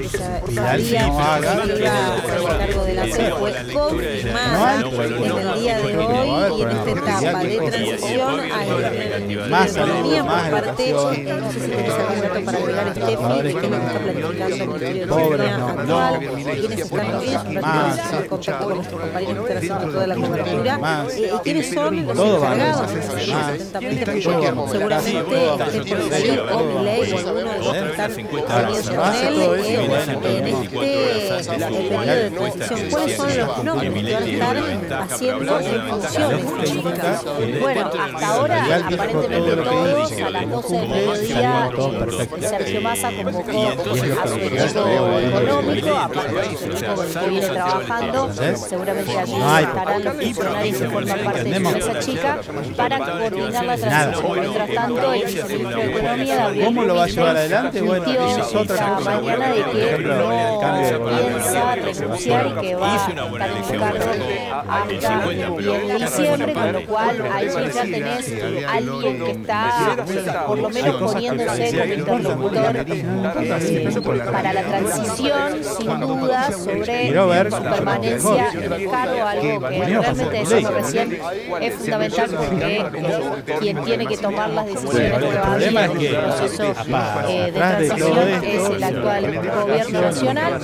Pobres, no, están en compañeros toda la cobertura, eh, y son los encargados, de seguramente o alguno de los que están eh, en este el de. ¿Cuáles son los nombres que van a estar haciendo funciones chicas? Bueno, hasta ahora aparentemente todos a las 12 del mediodía eh, Sergio Massa convocó a su económico, aparte su el viene trabajando, seguramente allí estarán los funcionarios que forman parte de la mesa chica para coordinar la transición. Mientras tanto, el viceministro de Economía, ¿Cómo lo va a llevar adelante? Bueno, esa es otra cosa. mañana de que el no piensa renunciar y que va a estar en cargo hasta en diciembre, con lo cual ahí ya tenés alguien que está por lo menos poniéndose como interlocutor eh, para la transición, sin duda, sobre su permanencia en cargo, algo que realmente ley. recién es fundamental porque eh, quien tiene que tomar las decisiones probablemente problema en que, el proceso eh, de transición es el actual gobierno nacional.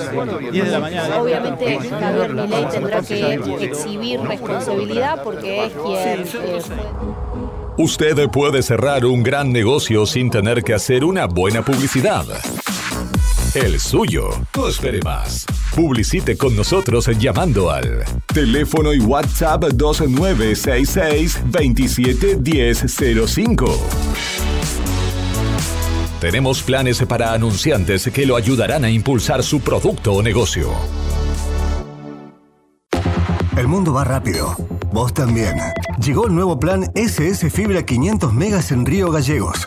10 de la mañana. Obviamente Javier Milei tendrá que exhibir responsabilidad porque es quien eh, fue Usted puede cerrar un gran negocio sin tener que hacer una buena publicidad. El suyo. No espere más. Publicite con nosotros llamando al teléfono y WhatsApp 2966 271005. Tenemos planes para anunciantes que lo ayudarán a impulsar su producto o negocio. El mundo va rápido. vos también. Llegó el nuevo plan SS Fibra 500 megas en Río Gallegos.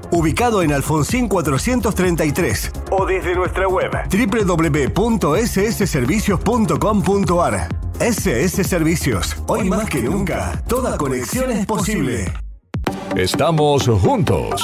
ubicado en Alfonsín 433. O desde nuestra web www.ssservicios.com.ar. SS Servicios, hoy más que nunca, toda conexión es posible. Estamos juntos.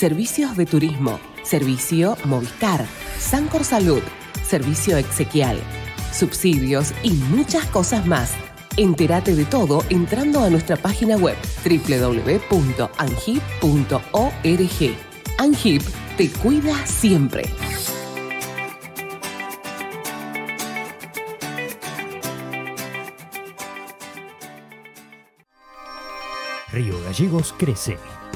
servicios de turismo, servicio Movistar, Sancor Salud, servicio exequial, subsidios y muchas cosas más. Entérate de todo entrando a nuestra página web www.angip.org. Angip te cuida siempre. Río Gallegos crece.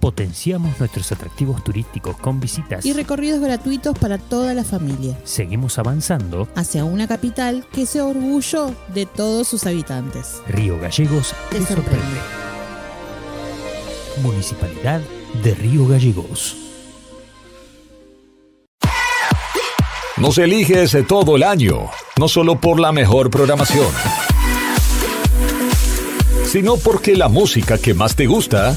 Potenciamos nuestros atractivos turísticos con visitas. Y recorridos gratuitos para toda la familia. Seguimos avanzando. Hacia una capital que sea orgullo de todos sus habitantes. Río Gallegos Te te sorprende. sorprende. Municipalidad de Río Gallegos. Nos eliges todo el año, no solo por la mejor programación, sino porque la música que más te gusta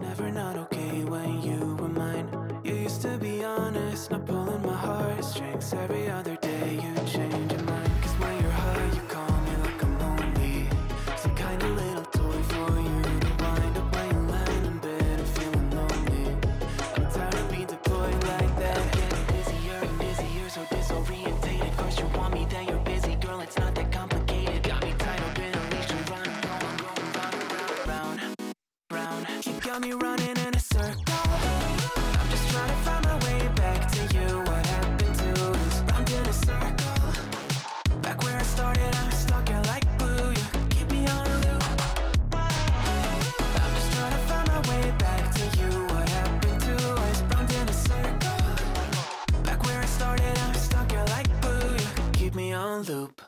never know. Me running in a circle. I'm just trying to find my way back to you. What happened to us? Round in a circle. Back where I started, I'm stuck in like glue. You keep me on loop. I'm just trying to find my way back to you. What happened to us? Round in a circle. Back where I started, I'm stuck in like glue. You keep me on loop.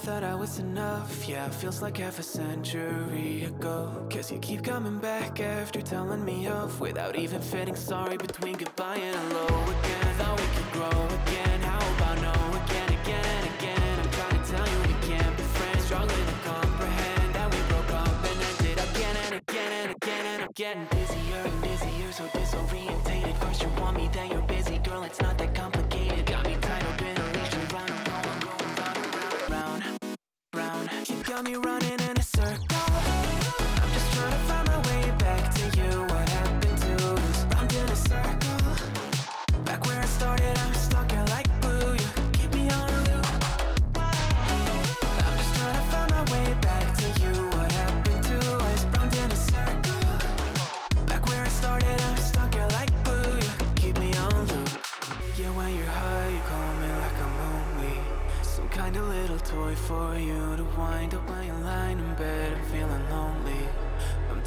Thought I was enough. Yeah, feels like half a century ago. Cause you keep coming back after telling me off without even feeling sorry between goodbye and hello again. Thought we could grow again. How about no again, again and again? I'm trying to tell you we can't be friends. Struggling to comprehend that we broke up and ended again and again and again. And I'm getting busier and busier, so disorientated. First you want me, then you're busy. Girl, it's not got me running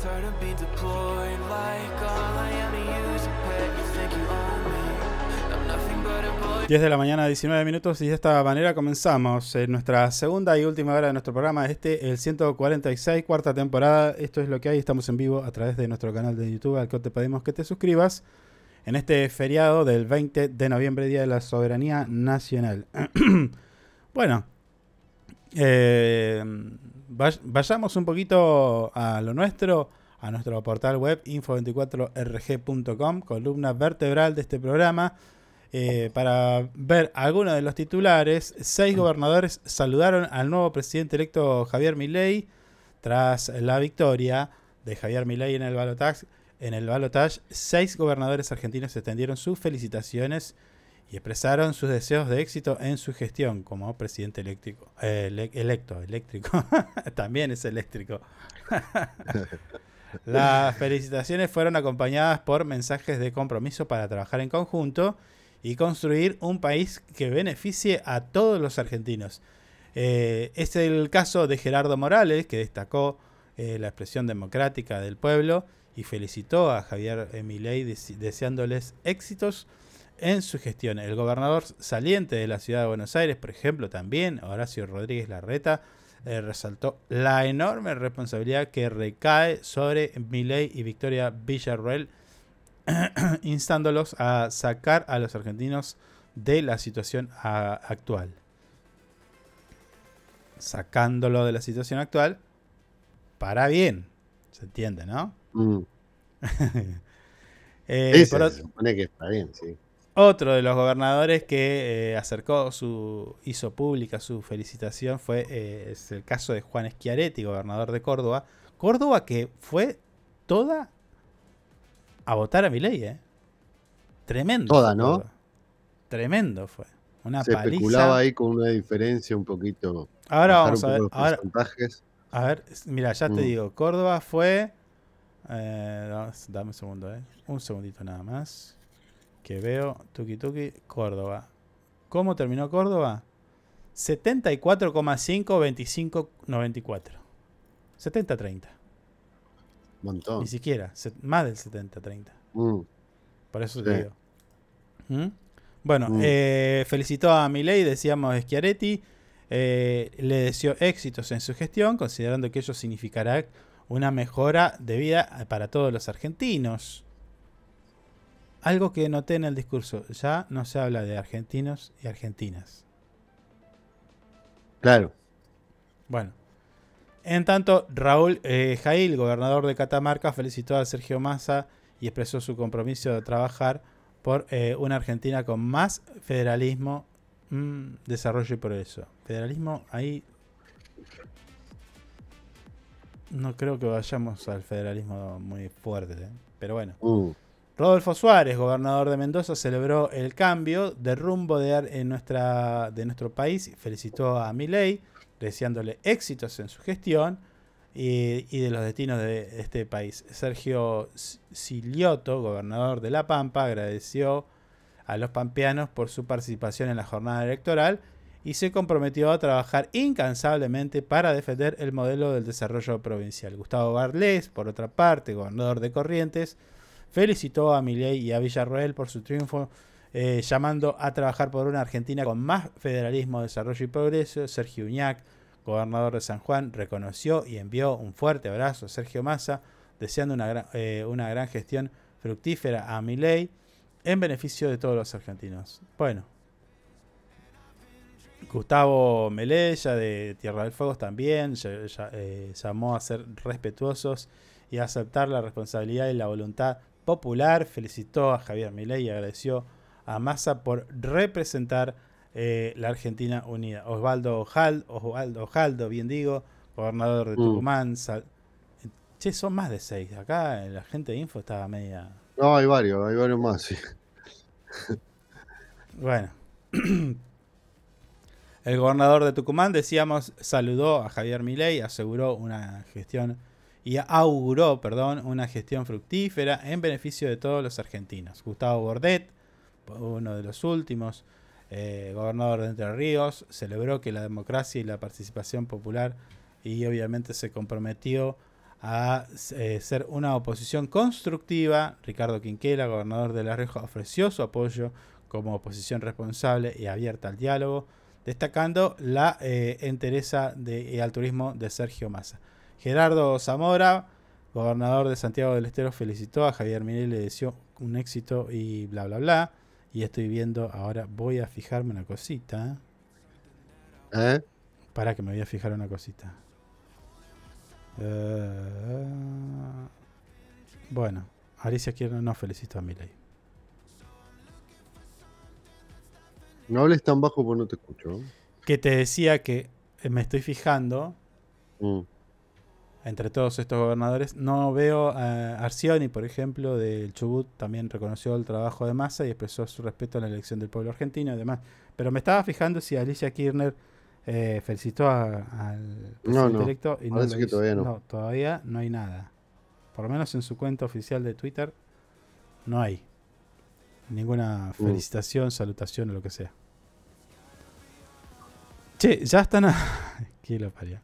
tired of being deployed like all I am to you is a pet. You think you own me? I'm nothing but a boy. 10 de la mañana, 19 minutos, y de esta manera comenzamos en nuestra segunda y última hora de nuestro programa, este, el 146, cuarta temporada. Esto es lo que hay, estamos en vivo a través de nuestro canal de YouTube, al que te pedimos que te suscribas en este feriado del 20 de noviembre, Día de la Soberanía Nacional. bueno, eh, vayamos un poquito a lo nuestro, a nuestro portal web info24rg.com, columna vertebral de este programa. Eh, para ver algunos de los titulares, seis gobernadores saludaron al nuevo presidente electo Javier Milei tras la victoria de Javier Milei en el balotaje. En el balotaje, seis gobernadores argentinos extendieron sus felicitaciones y expresaron sus deseos de éxito en su gestión como presidente eléctrico, eh, ele- electo, eléctrico, también es eléctrico. Las felicitaciones fueron acompañadas por mensajes de compromiso para trabajar en conjunto y construir un país que beneficie a todos los argentinos. Eh, es el caso de Gerardo Morales, que destacó eh, la expresión democrática del pueblo y felicitó a Javier Milei dese- deseándoles éxitos en su gestión. El gobernador saliente de la ciudad de Buenos Aires, por ejemplo, también, Horacio Rodríguez Larreta, eh, resaltó la enorme responsabilidad que recae sobre Milei y Victoria Villarroel, instándolos a sacar a los argentinos de la situación a- actual. sacándolo de la situación actual para bien. ¿Se entiende, no? Mm. Eh, Ese por se supone que está bien, sí. Otro de los gobernadores que eh, acercó su hizo pública su felicitación fue eh, es el caso de Juan Schiaretti, gobernador de Córdoba. Córdoba que fue toda a votar a Milei, ¿eh? Tremendo. Toda, ¿no? Córdoba. Tremendo fue. Una Se paliza. especulaba ahí con una diferencia un poquito. Ahora vamos a ver. Ahora, a ver, mira, ya te Mm. digo, Córdoba fue. eh, dame un segundo, eh. Un segundito nada más. Que veo, tuki tuki, Córdoba. ¿Cómo terminó Córdoba? 74,5, 25, 94. 70-30. Montón. Ni siquiera, más del 70-30. Mm. Por eso Sí. te digo. ¿Mm? Bueno, Mm. eh, felicitó a Milei, decíamos Schiaretti, eh, le deseó éxitos en su gestión, considerando que ello significará una mejora de vida para todos los argentinos. Algo que noté en el discurso, ya no se habla de argentinos y argentinas. Claro. Bueno. En tanto, Raúl eh, Jail, gobernador de Catamarca, felicitó a Sergio Massa y expresó su compromiso de trabajar por eh, una Argentina con más federalismo, mm, desarrollo y progreso. Federalismo, ahí no creo que vayamos al federalismo muy fuerte, ¿eh? pero bueno. Mm. Rodolfo Suárez, gobernador de Mendoza, celebró el cambio de rumbo de, en nuestra, de nuestro país y felicitó a Milei, deseándole éxitos en su gestión y, de los destinos de este país. Sergio Silioto, gobernador de La Pampa, agradeció a los pampeanos por su participación en la jornada electoral y se comprometió a trabajar incansablemente para defender el modelo del desarrollo provincial. Gustavo Barlés, por otra parte, gobernador de Corrientes, felicitó a Milei y a Villarroel por su triunfo, eh, llamando a trabajar por una Argentina con más federalismo, desarrollo y progreso. Sergio Uñac, gobernador de San Juan, reconoció y envió un fuerte abrazo a Sergio Massa, deseando una gran, eh, una gran gestión fructífera a Milei en beneficio de todos los argentinos. Bueno, Gustavo Melella de Tierra del Fuego también eh, llamó a ser respetuosos y a aceptar la responsabilidad y la voluntad popular. Felicitó a Javier Milei y agradeció a Massa por representar eh, la Argentina unida. Osvaldo Ojal- Osvaldo Ojaldo, bien digo, gobernador de Mm. Tucumán. sal- Che, son más de seis. Acá la gente de Info estaba media... No, hay varios, hay varios más, sí. Bueno. El gobernador de Tucumán, decíamos, saludó a Javier Milei, aseguró una gestión y auguró, perdón, una gestión fructífera en beneficio de todos los argentinos. Gustavo Bordet, uno de los últimos, eh, gobernador de Entre Ríos, celebró que la democracia y la participación popular y obviamente se comprometió a eh, ser una oposición constructiva. Ricardo Quinquela, gobernador de La Rioja, ofreció su apoyo como oposición responsable y abierta al diálogo, destacando la eh, entereza de, y al turismo de Sergio Massa. Gerardo Zamora, gobernador de Santiago del Estero, felicitó a Javier Milei, le deseó un éxito y bla, bla, bla. Y estoy viendo, ahora voy a fijarme una cosita. ¿Eh? Para que me voy a fijar una cosita. Eh, bueno, Alicia quiere no felicito a Milei. No hables tan bajo porque no te escucho. Que te decía que eh, me estoy fijando Mm. Entre todos estos gobernadores. No veo a Arcioni, por ejemplo, del Chubut, también reconoció el trabajo de Massa y expresó su respeto a la elección del pueblo argentino y demás. Pero me estaba fijando si Alicia Kirchner eh, felicitó al presidente no. electo y no Parece lo que hizo. todavía no. todavía no hay nada. Por lo menos en su cuenta oficial de Twitter no hay ninguna Mm. felicitación, salutación o lo que sea. Che, ya están. a- ¿Qué lo parió?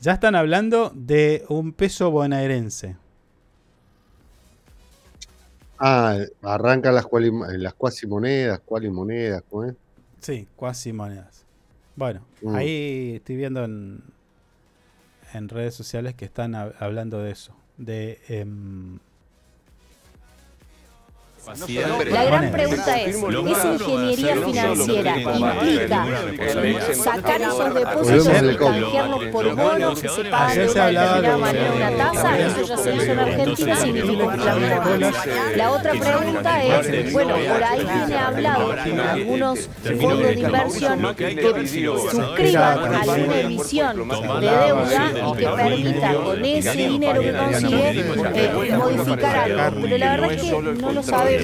Ya están hablando de un peso bonaerense. Ah, arrancan las, cuali, las cuasi monedas, cuali monedas, ¿cómo es? Sí, cuasi monedas. Bueno, Mm. ahí estoy viendo en, en redes sociales que están hab- hablando de eso. De. La gran pregunta es, ¿esa ingeniería financiera implica sacar esos depósitos y canjearlos por bonos que se pagan de una determinada manera una tasa? Eso ya se hizo en Argentina un plan de La otra pregunta es, bueno, por ahí viene hablado con algunos fondos de inversión que suscriban alguna emisión de deuda y que permitan con ese dinero que consigue eh, modificar algo. Pero la verdad es que no lo sabemos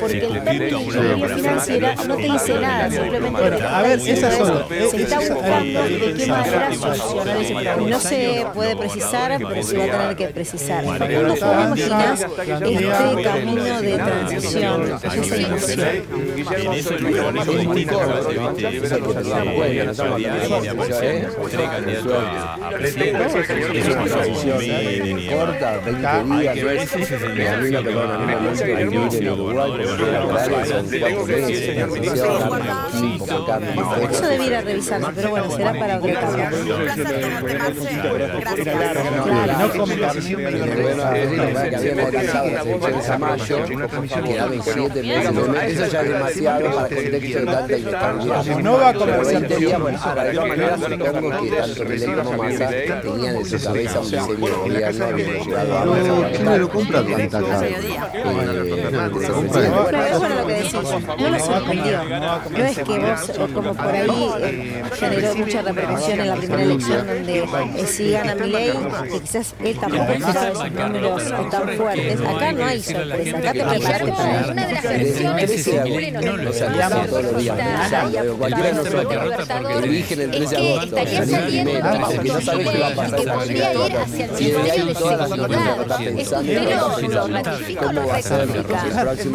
porque el financiera no te dice nada, simplemente a ver, esas son- se está buscando de qué manera solucionar ese problema. No se puede precisar, pero se va a tener que precisar. Facundo, ¿cómo imaginas este camino de transición? Es una transición corta, 20 días, no es Uruguay, que. Eso debiera revisarse, pero bueno, será para otra. No come eso ya es demasiado para el contexto de tanta inestabilidad. No va a Pero comerciar 20 días, bueno, ahora de todas maneras supongo que tanto Milei como Massa tenían en su cabeza un diseño de gobierno, habían llegado a Pero Chile no compra tanta carne. Pero es bueno lo que decís, no es que vos, eh, como por ahí eh, generó mucha repercusión en la primera elección donde eh, si gana Milei, que quizás él tampoco esos números tan fuertes. Acá no hay sorpresa, acá te preparaste para. Una de las elecciones que no salíamos todos los días cualquiera de nosotros eligen el 13 de agosto, no sabes qué va a pasar que Si ahí de todas las pensando lo cómo lo va a ser el cuestión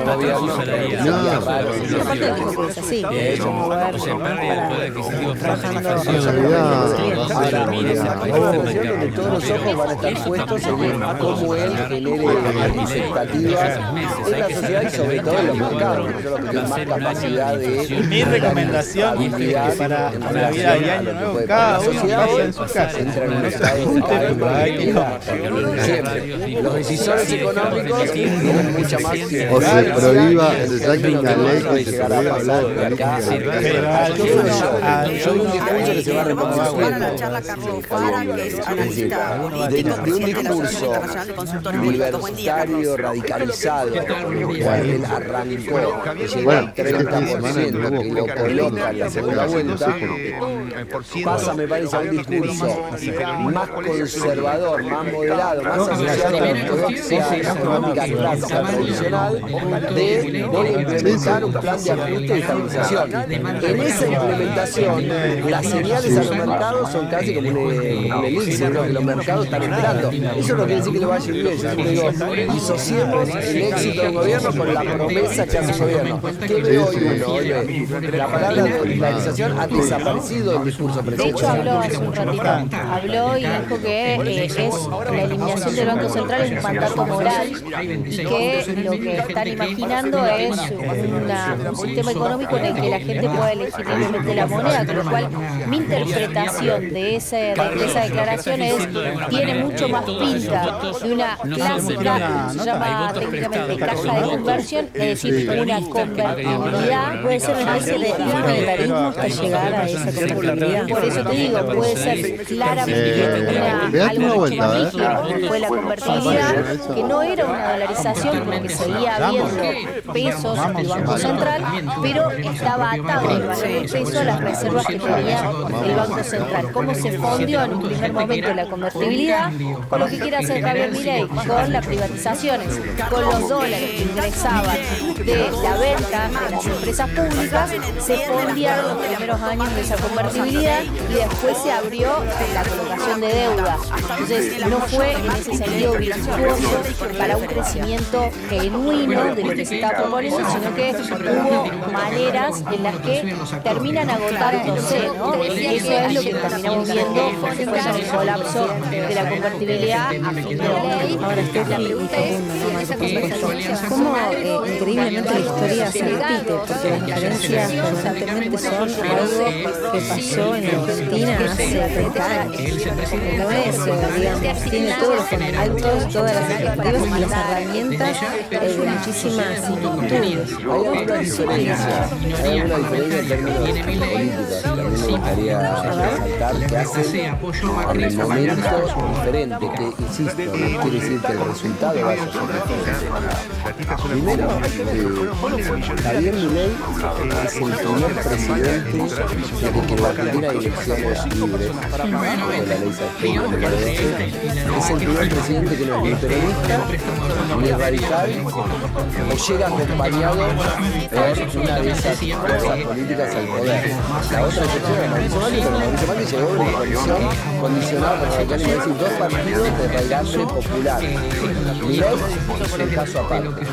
donde todos los ojos van a estar puestos en cómo él genere expectativas en la sociedad y sobre todo en los mercados, más capacidad de Mi recomendación es que para Navidad y Año Nuevo cada uno en su casa. entra en un estado de caer, siempre. Los decisores económicos tienen mucha más O se prohíba, se saque que se prohíba hablar de política. Yo vi un discurso que se va a analista de, un discurso libertario, radicalizado, él arrancó, llegó al 30%, que lo coloca en la segunda vuelta, pasa, me parece, a un discurso más conservador, más moderado, más asociado a la ortodoxia económica clásica tradicional, de voy a implementar un plan de ajuste y estabilización. En esa implementación, las señales a los mercados son casi como un, elixir, ¿no? que los mercados están esperando. Eso no quiere decir que le vaya a bien, yo digo, disociemos el éxito de un gobierno con la promesa que hace un gobierno. ¿Qué veo hoy ve, la palabra dolarización ha desaparecido del discurso De hecho, presidencial. habló hace un ratito, habló y dijo que eh, es la eliminación del Banco Central es un mandato moral y que lo que están imaginando es un sistema económico en el que la gente pueda elegir libremente la moneda, con lo cual mi interpretación de, ese, de esa declaración es tiene mucho más pinta de una clásica, se llama técnicamente caja de conversión, es decir, una convertibilidad, Puede ser una especie de monetarismo hasta llegar a esa convertibilidad. por eso te digo, puede ser claramente una, algo rígido, fue la convertibilidad, que no era una dolarización porque seguía habiendo pesos del Banco Central, pero estaba atado el valor del peso a las reservas que tenía el Banco Central. ¿Cómo se fundió en un primer momento la convertibilidad con lo que quiere hacer Javier Milei? Con las privatizaciones, con los dólares que ingresaban de la venta de las empresas públicas, se fondearon los primeros años de esa convertibilidad y después se abrió la colocación de deuda. Entonces no fue en ese sentido virtuoso para un crecimiento genuino de lo que se estaba proponiendo, sino que hubo maneras en las que terminan agotándose, ¿no? Y eso es lo que terminamos viendo en el colapso de la convertibilidad a fin de año. Ahora La pregunta es cómo eh, increíblemente la historia se repite, porque que las carencias constantemente son algo que pasó en Argentina hace 30 años. No es, eh, digamos, tiene todos los fundamentos, todas las expectativas y las herramientas eh, de muchísimas similitudes. Hay alguna diferencia, hay alguna diferencia en términos políticos. También me gustaría resaltar que hacen en el momento diferente, que insisto, no quiere decir que el resultado vaya a ser diferente. Primero, eh, Javier Milei es el primer presidente desde que en la Argentina hay elecciones libres, con la ley Sartori número 12. Es el primer presidente que no es ni peronista, ni radical, o llega acompañado por una de esas fuerzas políticas al poder. La otra excepción es Mauricio Macri, pero Mauricio Macri llegó a una coalición condicionada por decir, dos partidos de raigambre popular. Es un caso aparte.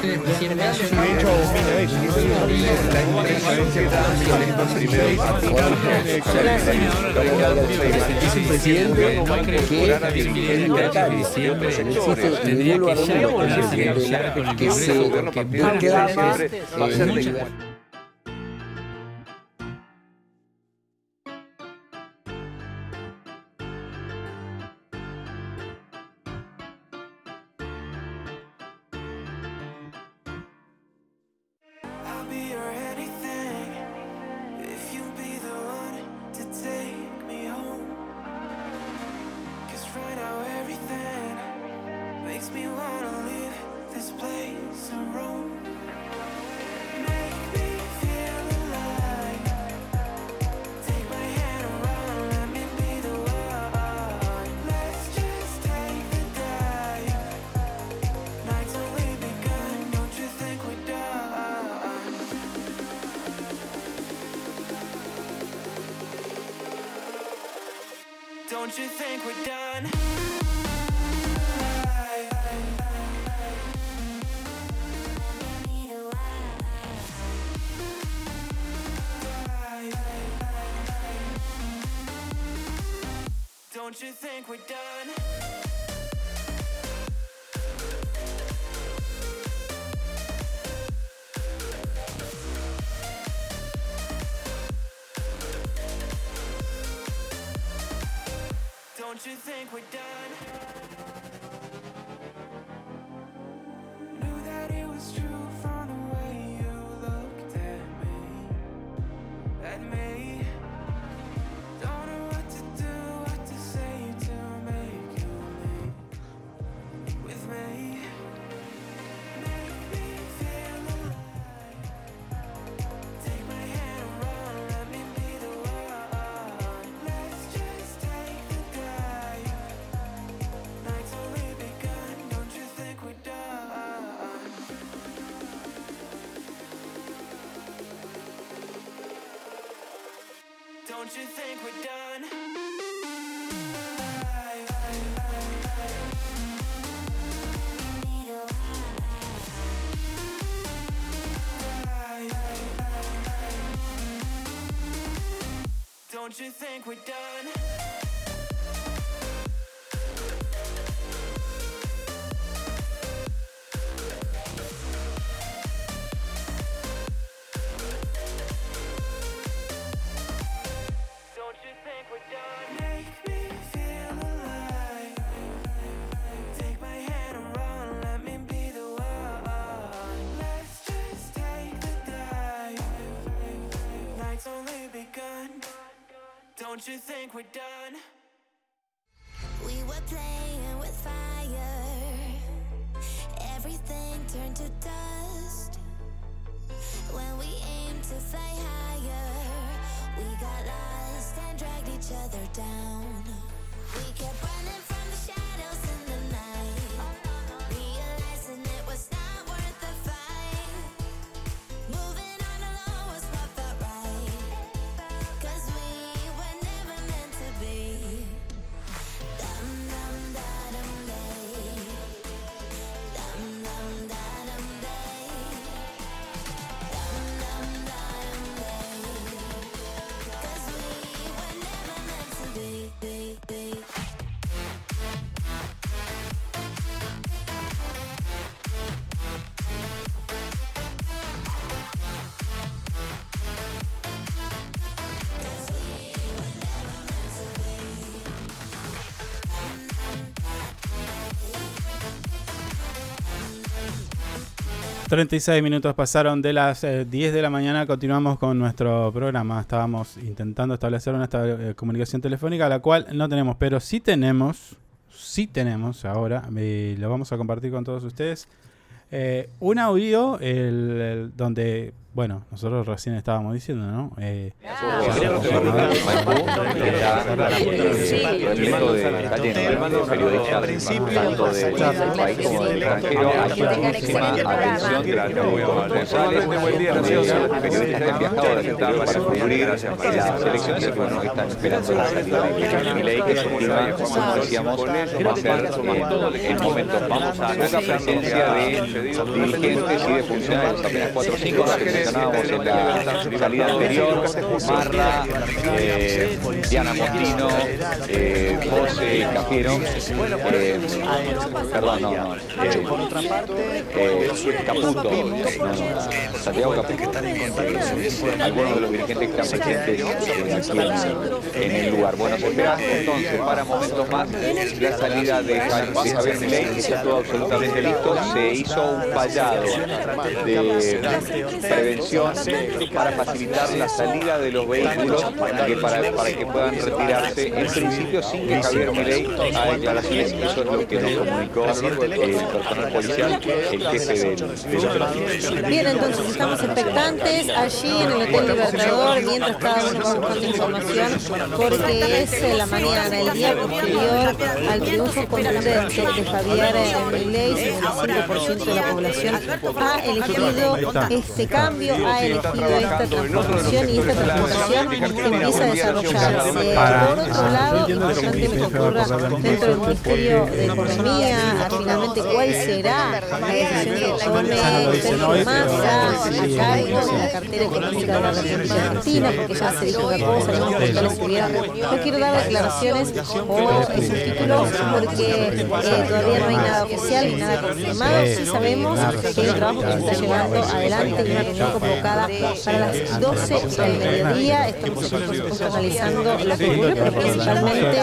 Es un presidente que es libertario. No existe en ningún lugar del mundo un presidente que se declama eh, I'll Don't you think we're done? Don't you think we're done? 36 minutos pasaron de las eh, 10 de la mañana. Continuamos con nuestro programa. Estábamos intentando establecer una eh, comunicación telefónica, la cual no tenemos, pero sí tenemos, sí tenemos ahora, eh, lo vamos a compartir con todos ustedes. eh, un audio el- donde, bueno, nosotros recién estábamos diciendo, ¿no? Eh, de cadena de periodistas, tanto del país como del extranjero, hay muchísima atención de los corresponsales, de periodistas que han viajado a Argentina para cubrir las elecciones y que bueno, están esperando la salida de Milei, que sin duda, como decíamos, va a ser el momento. Vamos a poca presencia de dirigentes y de funcionarios, apenas 4 o 5 los que mencionábamos en la salida anterior, Marra, eh, Diana Montino, eh, José Cafiero, eh, perdón, no, no, eh, eh, Caputo, no, Santiago Caputo, eh, algunos de los dirigentes que están presentes eh, aquí en, en el lugar. Bueno, se espera entonces para momentos más la salida de, Ja- de Javier Milei, que está todo absolutamente listo, se hizo un fallado de prevención para facilitar la salida de los vehículos que para, para que puedan retirarse. En principio sin que Javier Milei haga declaraciones. Eso es lo que nos comunicó el personal policial, el jefe del, del operativo. Bien, entonces estamos expectantes allí en el Hotel Libertador mientras cada uno va buscando información porque es eh, la mañana, el día posterior al triunfo contundente de Javier eh, Milei, 65% de la población ha elegido este cambio, ha elegido esta transformación y esta transformación empieza a desarrollarse. Para- Por otro lado, importante cómo que mi jefe va a ocurra acordar de dentro del. Ministerio de Economía, finalmente cuál será la decisión que tome Sergio Massa a cargo de la cartera económica de la República Argentina, porque ya se dijo una cosa, no. No quiero dar declaraciones o esos títulos porque eh, todavía no hay nada oficial ni nada confirmado. Sí sabemos que hay un trabajo que se está llevando adelante y una reunión convocada para las 12 del mediodía. Estamos analizando lo que ocurre, pero principalmente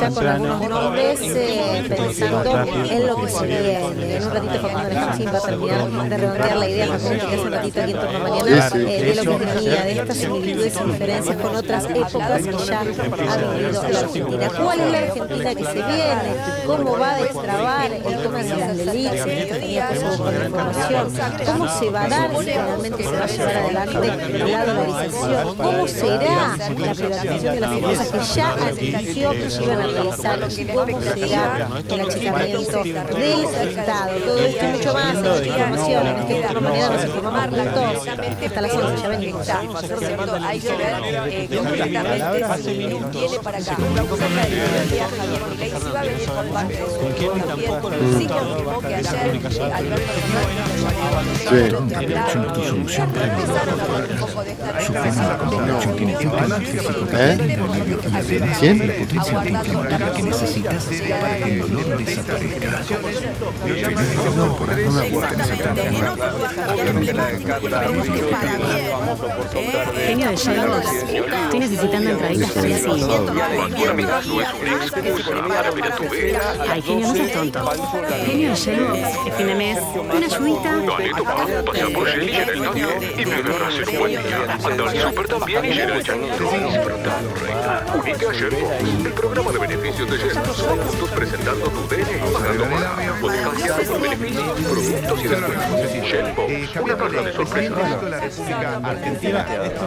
ya con algunos nombres eh, pensando en lo que se viene. En un ratito Facundo Alejandro va a terminar de redondear la idea que hace un ratito aquí en torno a mañana, eh, de lo que tenía, de estas similitudes y diferencias con otras épocas que ya ha vivido la Argentina. ¿Cuál es la Argentina que se viene? ¿Cómo va a destrabar el tema de las información. ¿Cómo se va a dar si finalmente se va a llevar adelante la dolarización? ¿Cómo será la privatización de las empresas que ya anunció que se iban a realizar? ¿Cómo será el achicamiento del Estado? Todo esto y mucho más esta información. En este turno mañana nos. Hasta las 11, ya venimos. Hay que ver eh, concretamente si viene para acá. Sí confirmó que ayer Alberto Sí. De esta La potencia que necesitas para que el dolor desaparezca. No, por no Genio de Sherlock, estoy necesitando entraditas para el cine. Ay, genio, no seas tonto. Genio de Sherlock, es fin de mes, una ayudita. Por Shell y Estadio y me verás en buen día. Anda al super también y Shell el chanito. Disfruta, reina. Única Shell, el programa de beneficios de. Somos juntos presentando tu DNI pagando más. Podés canjear tus beneficios, productos y descuentos. Shell Box, una caja de sorpresas.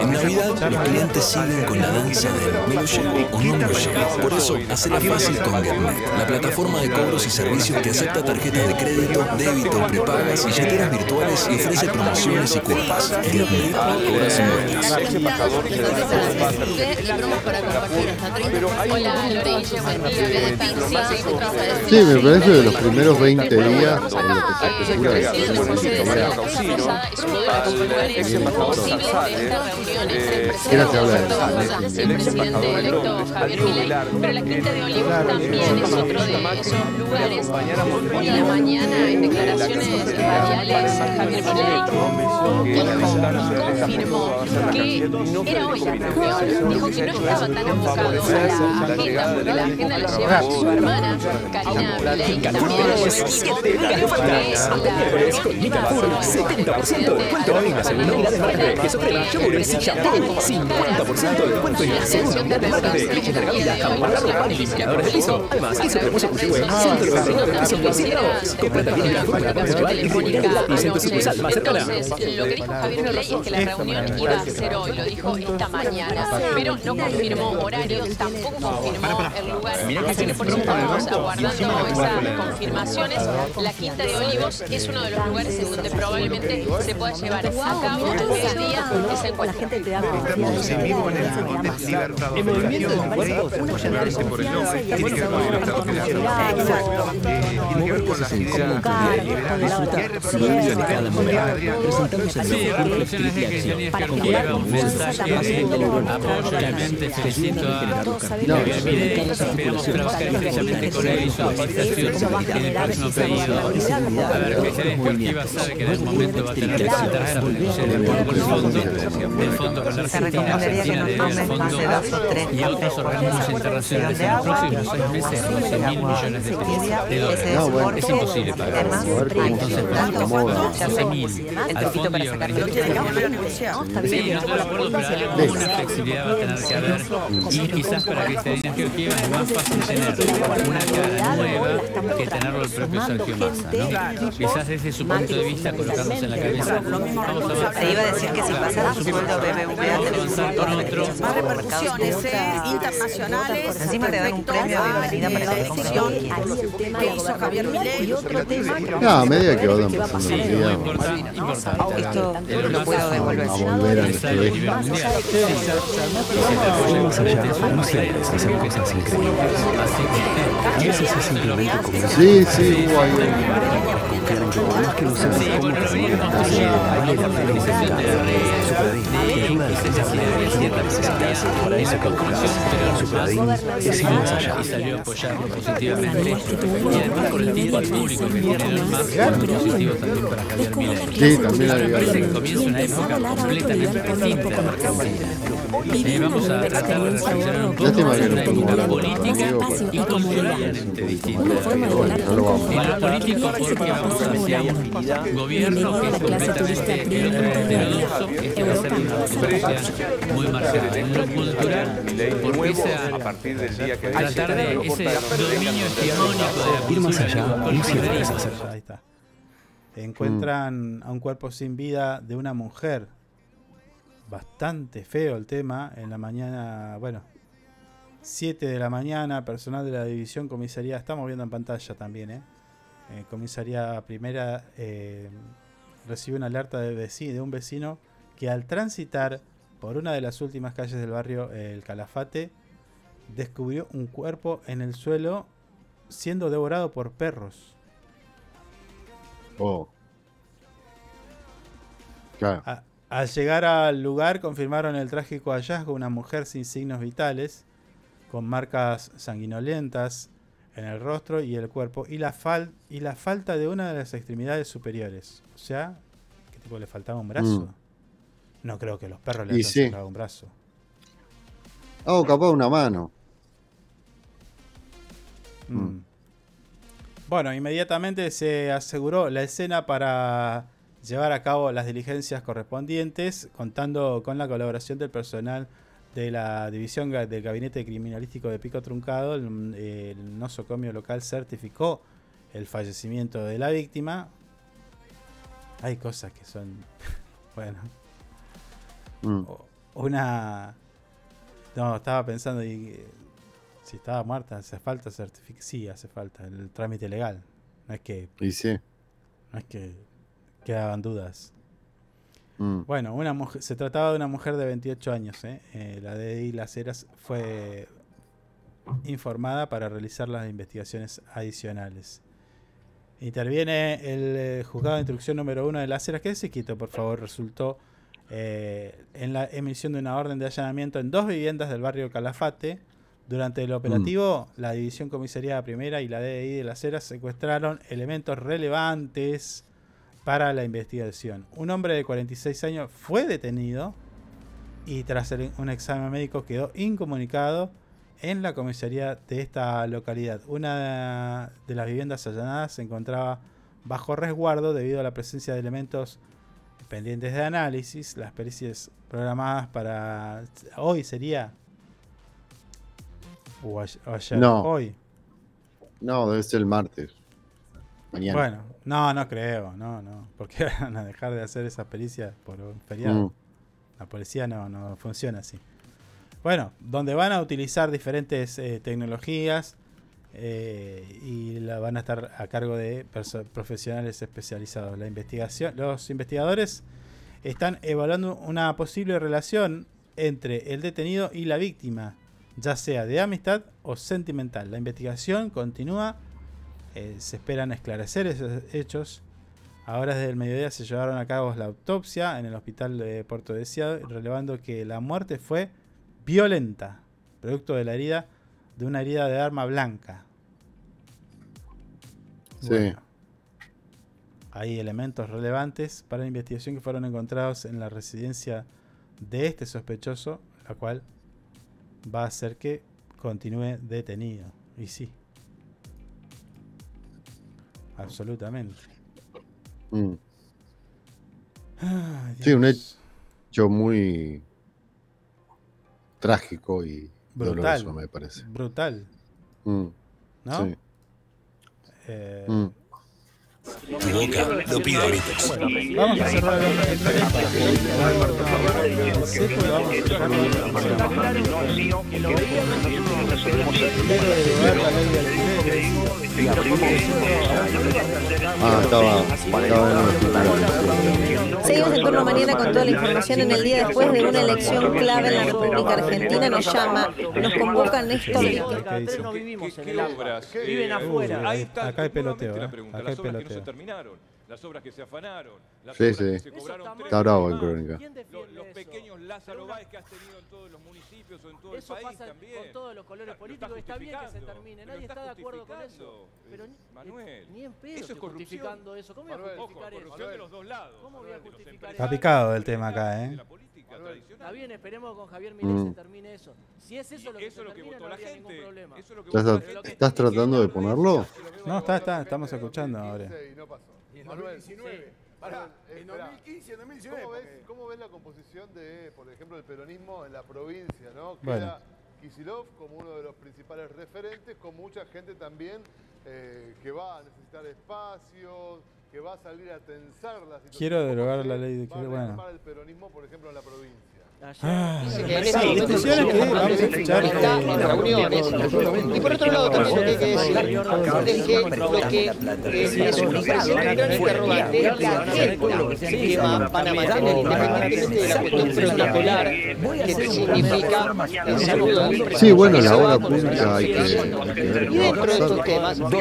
En Navidad, los clientes siguen con la danza del me lo llevo o no me lo llevo. Por eso, hacela fácil con GetNet, la plataforma de cobros y servicios que acepta tarjetas de crédito, débito, prepagas, billeteras virtuales y ofrece promociones y cuotas. Sí, me parece de los primeros 20 días. en los que se especula de que se puede Quiera se habla de el presidente electo Javier Milei, pero la Quinta de Olivos también es otro de esos lugares. Hoy en la mañana, en declaraciones radiales, Javier confirmó que era hoy la reunión. Dijo que no estaba tan abocado a la agenda, porque la agenda la lleva su hermana, Karina Milei, que también Con 70% de descuento en la segunda unidad de marca de queso crema, yogures y champú. 50% de descuento en la segunda unidad de marca de leche larga jamón marrano, pan y limpiadores de piso. Además, queso cremoso Cuchihue, 199 pesos por 100 gramos. Compra también la fórmula convencional y mónica de lápiz en tu sucursal más cercana. Entonces, lo que dijo Javier Milei es que la reunión iba a ser hoy, lo dijo esta mañana, pero no confirmó horario, tampoco confirmó el lugar. Así que por eso estamos aguardando esas confirmaciones. La Quinta de Olivos es uno de los lugares en donde probablemente se pueda llevar a cabo al mediodía ese encuentro. Estamos en vivo en el Libertador. El movimiento del cuerpo se apoya en la Tiene que ver con el. Exacto. Tiene que ver con en Sí, la grupos conclusión es de que. Esquerdo lleva un mensaje de apoyo, obviamente felicito a Milei, esperamos trabajar estrechamente con él y su administración en el próximo periodo. A ver, Cristian Esquerdo sabe que en algún momento va a tener que presentarse a las condiciones del fondo, del fondo con la Argentina, Argentina debe al fondo y a otros organismos internacionales en los próximos seis meses 12 mil millones de pesos de dólares. Es imposible pagar. Entonces, ¿cuánto? 12 mil al fondo y organismos Sí, no estoy de acuerdo, pero alguna flexibilidad va a tener que haber. Y quizás para Cristalina Georgieva es más fácil tener una cara nueva que tenerlo el propio Sergio Massa, ¿no? Quizás desde su punto de vista colocándose en la cabeza. Vamos a ver. Se iba a decir que si pasara su sueldo BBVA Vamos a avanzar con otro. más repercusiones eh, internacionales. Encima te dan un premio de bienvenida para la elección que hizo Javier Milei y otro tema No, a medida que pasando el día, importante, Esto El lo puedo devolver. a volver allá, no siempre se hacen cosas increíbles. A veces es simplemente como Sí, sí, hubo confiar en que por que no sepas cómo te vale la pena intentar. Supradín es una de las cosas que para. Supradín es ir más allá. y salió a apoyarlo positivamente. Y además con el tipo público que tiene más positivo también para Javier Milei. Sí, también que comienza una época completamente distinta de la Argentina. Eh, vamos a tratar de reflexionar un poco que una podemos época política y bueno, lo a En lo político porque vamos hacia un gobierno que es completamente heterodoxo, que va a ser una diferencia muy marcada. En lo cultural, porque esa a partir del día que tratar de ese dominio hegemónico de la Ir más allá. Ahí está. Encuentran a un cuerpo sin vida de una mujer. Bastante feo el tema. En la mañana, bueno, 7 de la mañana, personal de la división comisaría, estamos viendo en pantalla también, ¿eh? Eh, comisaría primera eh, recibe una alerta de, de un vecino que al transitar por una de las últimas calles del barrio eh, El Calafate descubrió un cuerpo en el suelo siendo devorado por perros. Oh. Claro. A- al llegar al lugar confirmaron el trágico hallazgo una mujer sin signos vitales, con marcas sanguinolentas en el rostro y el cuerpo y la, fal- y la falta de una de las extremidades superiores. O sea, ¿qué tipo le faltaba un brazo? Mm. No creo que los perros le hayan sí. un brazo. Oh, capaz una mano. Mm. Bueno, inmediatamente se aseguró la escena para llevar a cabo las diligencias correspondientes, contando con la colaboración del personal de la división del gabinete criminalístico de Pico Truncado. El, el nosocomio local certificó el fallecimiento de la víctima. Hay cosas que son, bueno, Mm. una... No, estaba pensando y eh, si estaba muerta, hace falta certificar. Sí, hace falta el trámite legal. No es que Y sí. no es que quedaban dudas. Mm. Bueno, una mujer, se trataba de una mujer de 28 años. ¿eh? Eh, la DDI Las Heras fue informada para realizar las investigaciones adicionales. Interviene el eh, juzgado de instrucción número uno de Las Heras. Quédese quito, por favor. Resultó eh, en la emisión de una orden de allanamiento en dos viviendas del barrio Calafate. Durante el operativo, la División Comisaría Primera y la DDI de Las Heras secuestraron elementos relevantes para la investigación. Un hombre de 46 años fue detenido y tras un examen médico quedó incomunicado en la comisaría de esta localidad. Una de las viviendas allanadas se encontraba bajo resguardo debido a la presencia de elementos pendientes de análisis. Las pericias programadas para hoy sería o ayer, No. hoy. No, debe ser el martes. Mañana. Bueno, no, no creo, no, no. porque van a dejar de hacer esas pericias por un feriado? Mm. La policía no, no funciona así. Bueno, donde van a utilizar diferentes eh, tecnologías eh, y la van a estar a cargo de profesionales especializados. La investigación, los investigadores están evaluando una posible relación entre el detenido y la víctima, ya sea de amistad o sentimental. La investigación continúa. Eh, se esperan esclarecer esos hechos. A horas del mediodía se llevaron a cabo la autopsia en el hospital de Puerto Deseado, relevando que la muerte fue violenta, producto de la herida de una herida de arma blanca. Sí. Bueno, hay elementos relevantes para la investigación que fueron encontrados en la residencia de este sospechoso, la cual va a hacer que continúe detenido. Y sí. Absolutamente. Mm. Ay, Sí, un hecho muy trágico y Brutal. doloroso, me parece. Brutal. Mm. ¿No? Sí. Eh, Mm. Tu boca lo pide a gritos. Vamos a cerrar Ah, estaba, Seguimos en turno mañana con toda la información en el día después de una elección clave en la República Argentina. Nos llama, nos convoca Néstor Lique. no vivimos ¿Qué- en obras? viven Eh, afuera. está Acá hay peloteo, eh. Acá hay no se terminaron, las obras que se afanaron, las Sí, obras sí. que se cobraron tres Está bravo en. Crónica. Los, los pequeños Lázaro Báez que has tenido en todos los municipios o en todo Eso el país pasa también. con todos los colores políticos. Está bien que se termine. Nadie está de acuerdo con eso. Pero ni, Manuel, ni en pedo eso es corrupción. justificando eso. ¿Cómo voy a justificar ojo, eso? corrupción de los dos lados. ¿Cómo voy a justificar Está picado el tema acá, ¿eh? Está bien, esperemos que con Javier Milei Mm. se termine eso. Si es eso lo que se termina, no habría ningún problema. ¿Estás, estás tratando de ponerlo? No, está, está, estamos escuchando ahora. Y no pasó. Y en Manuel, 2019. Pará, En esperá. 2015 y en 2019, ¿Cómo ves, ¿Cómo ves la composición de, por ejemplo, el peronismo en la provincia? ¿no? Bueno. Queda Kicillof como uno de los principales referentes, con mucha gente también eh, que va a necesitar espacios, que va a salir a tensar la situación. Quiero ¿Cómo derogar la ley de va a bueno. el peronismo, por ejemplo, en la provincia? Ah, este que vamos a escuchar. está eh, en reuniones. Y por otro lado, otra cosa que hay que decir es que lo que eh, es un gran interrogante es la agenda que va- van a mantener independientemente de la cuestión protocolar que significa el saludo. Sí, bueno, la obra pública hay que, hay que ver Y dentro de estos temas, bueno,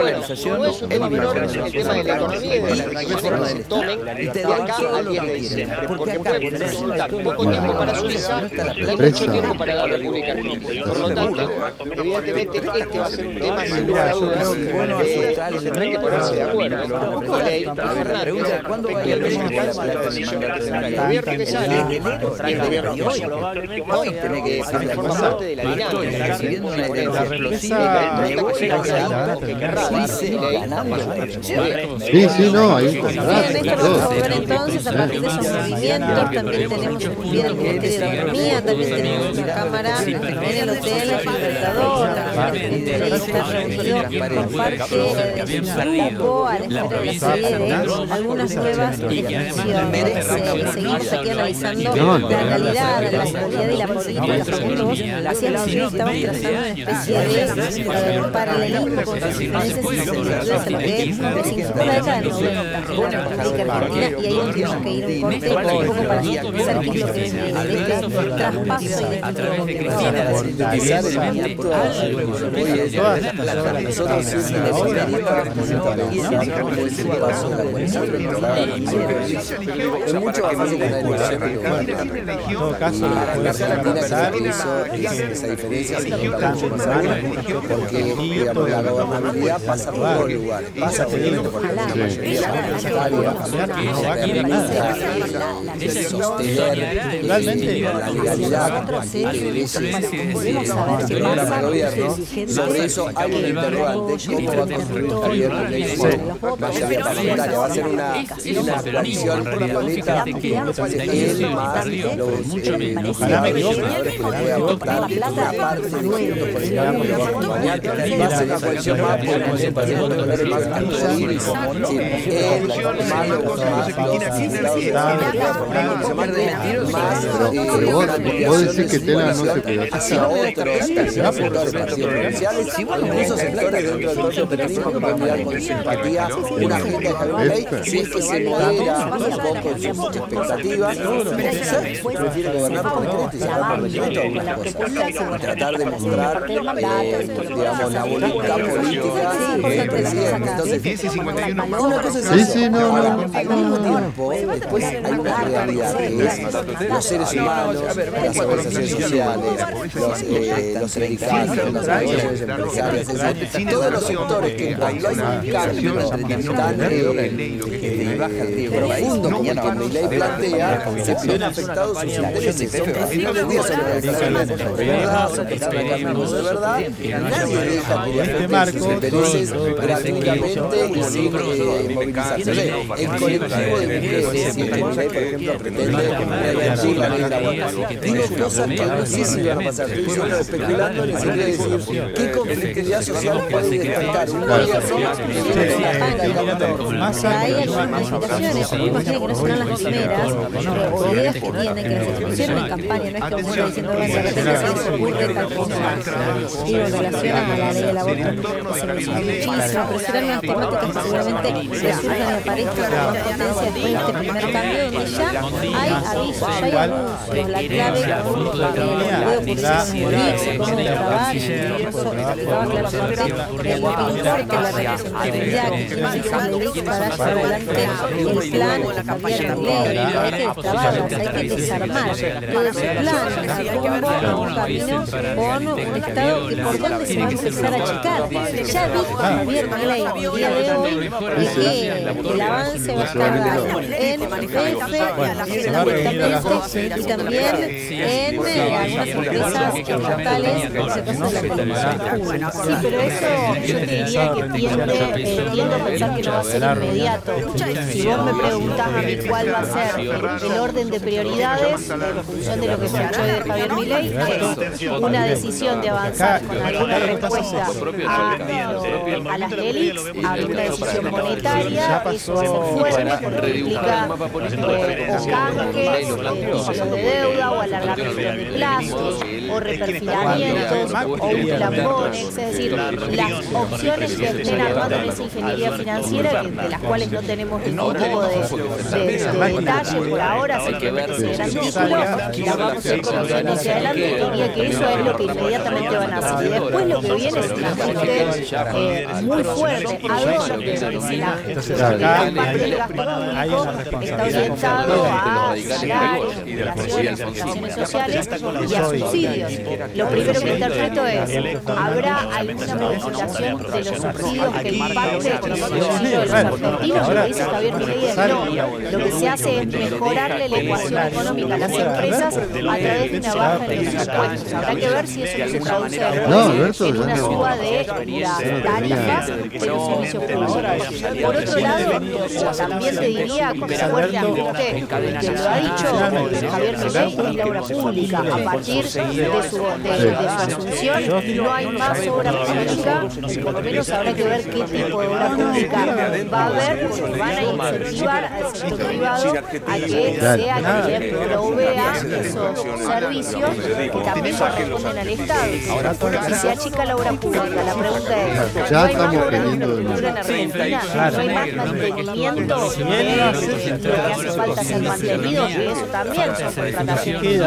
no es un tema menor el tema de la economía y de las decisiones que se tomen de acá al 10 de diciembre, porque puede resultar poco tiempo para Suiza y mucho tiempo para la República Argentina. Por lo tanto, evidentemente este va a ser un tema sin lugar a dudas eh, que tendrán que ponerse de acuerdo. Respecto al alcance de la decisión que tendrá el gobierno que sale y el gobierno que asume. Hoy tiene que decir, forma parte de la dinámica. Recibiendo una idea La explosiva. que querrá dar Milei Sí, sí, no, hay un contrato. a ver entonces a partir de esos movimientos. También tenemos bien el Ministerio de Economía, también tenemos una cámara en el Hotel Libertador, el la la de algunas nuevas. Eh, Seguimos aquí analizando la realidad, la seguridad y la política. Vos hacías que estaban trazando una especie de eh, paralelismo con sus diferencias y similitudes a lo que significó la década del 90 en la República Argentina y ahí tenemos que ir un corte un poco para pensar qué es lo que este este Es puede llegar a más ahora, porque la gobernabilidad pasa por todo lugar, pasa teniendo porque la mayoría parlamentaria no va a cambiar nada. sostener Realmente la legalidad que de gobierno, sobre eso hay un interrogante, ¿cómo va a construir Javier Milei parlamentaria? Va a ser una, una coalición política él más los senadores que le pueda votar una parte los que lo va a acompañar, va a ser una coalición más porque más antagónicos. Sí, él, más los más Pero vos, vos decís que Tela no se cuida. hacia otros sectores de partidos provinciales, incluso sectores dentro del propio peronismo que pueden mirar con simpatía una agenda de Javier Milei, si es que se modera un poco en sus expectativas, prefiere gobernar por decreto y sacar por decreto algunas cosas y tratar de mostrar, eh, digamos, la voluntad política del presidente. Entonces, una cosa es Sí, eso. sí, al mismo tiempo, después hay una realidad que es los seres humanos, las organizaciones sociales, los, eh, los sindicatos, las organizaciones todos los sectores que cuando hay un cambio tan eh, eh, profundo como el que Milei plantea, se ven afectados sus intereses. Son, al final del día son organizaciones de verdad, de nadie deja que le afecten sus intereses gratuitamente y sin eh, movilización. El colectivo de mujeres, si por ejemplo, pretende revertir la ley. Digo cosas que no sé si van a pasar. Estoy solo especulando en el sentido de decir qué conflictividad social puede despertar que Hay algunas que no serán las primeras ideas que tienen, que las expusieron en campaña, no es que uno diciendo, repente se tal cosa. Digo, en relación a la ley del aborto, que se menciona muchísimo, pero serán unas temáticas que seguramente resultan y aparezcan con potencia después de este primer cambio, donde ya hay avisos, ya hay anuncios, la clave el el el plan hay que desarmar rumbo, un Estado que por dónde se va a empezar a achicar. Ya dijo Javier Milei el día de hoy que el avance va a estar en fundamentalmente, y también en eh, algunas empresas estatales sector de la televisión. Sí, pero eso yo te diría que tiende, eh, tiendo a pensar que no va a ser inmediato. Si vos me preguntás a mí cuál va a ser el orden de prioridades en función de lo que se escuchó de Javier Milei, es una decisión de avanzar con alguna respuesta a, a las élites, a una decisión monetaria, eso es fuerte porque implica eh, o canjes, deuda, o alargamiento de plazos, o reperfilamientos, o un es decir, las opciones que estén armando en esa ingeniería financiera, que- de las cuales no tenemos ningún tipo de, de- de detalle por ahora, simplemente se gran título, las vamos a ir conociendo hacia adelante, y diría que eso es lo que inmediatamente van a hacer. Y después lo que viene es un ajuste eh, muy fuerte, a dónde Entonces acá hay- una está orientado a salarios, prestaciones sociales y a subsidios. Lo primero que interpreto es, ¿habrá alguna modificación de los subsidios que impacte de los argentinos? Lo que dice Javier Milei es no. Lo que se hace es mejorarle la ecuación económica a las empresas a través de una baja en los impuestos. Habrá que ver si eso no se traduce después en una suba de las tarifas de los servicios públicos. Por otro lado, también te diría con el fuerte ajuste que lo ha dicho Javier Milei en la obra pública. A partir de su, de, de su asunción no hay más obra pública y por lo menos habrá que ver qué tipo de obra pública va a haber porque van a incentivar al sector privado a que sea quien provea esos servicios que también corresponden al Estado. Si se achica la obra pública, la pregunta es, Ya ¿no hay más estamos obra de infraestructura en Argentina? ¿No hay más mantenimiento de lo que hace falta ser mantenido? Que eso también son contrataciones.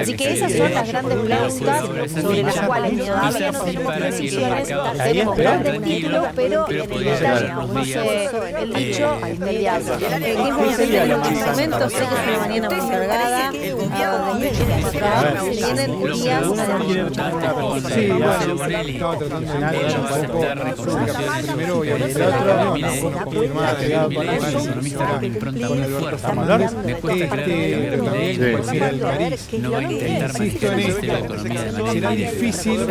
Así que esas son las grandes preguntas sobre las cuales todavía no tenemos decisiones. Tenemos grandes títulos, pero en el detalle, el dicho, inmediato. ¿Qué es lo que sería los instrumentos? Sé que es una mañana muy cargada. ah, vienen días Sí, bueno, estaba tratando de un poco primero y el otro, Insisto en manera será difícil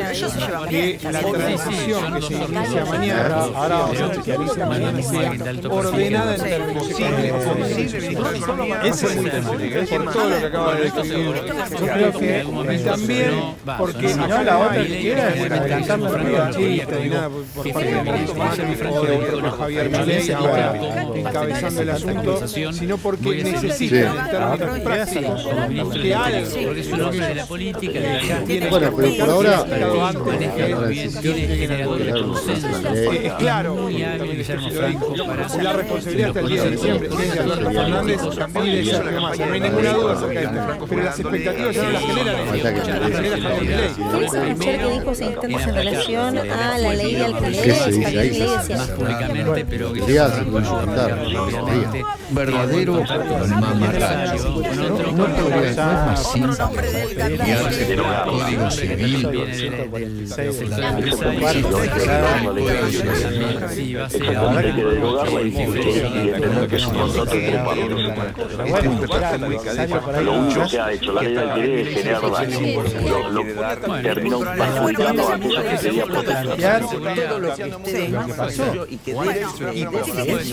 que la transición que se inicia mañana, ahora vamos a especializar mañana, sea ordenada en términos económicos. Ese es muy difícil, por todo lo que acaba de describir. Yo creo que, y también, porque si no, la otra que queda es adelantar la chiste y nada por parte de Bolsonaro o de de Javier Milei ahora encabezando el asunto, sino porque necesitan en términos prácticos que algo Política, de la. Bueno, pero por ahora, eh, que. Es claro, para la responsabilidad hasta el día de diciembre es de Alberto Fernández y de Sergio Massa. No hay ninguna duda acerca de esto. Pero las expectativas ya no las generan ellos, las genera Javier Milei. ¿Querés escuchar qué dijo Seinstantes en relación a la ley de ¿Qué se alquileres? decía más públicamente, pero que se. Verdadero mamarracho. No podría ser más simple Código Civil que derogarla y entender que es un contrato ocupado. Lo único que ha hecho la ley es generar. Lo, terminó perjudicando a aquellos que querían proteger.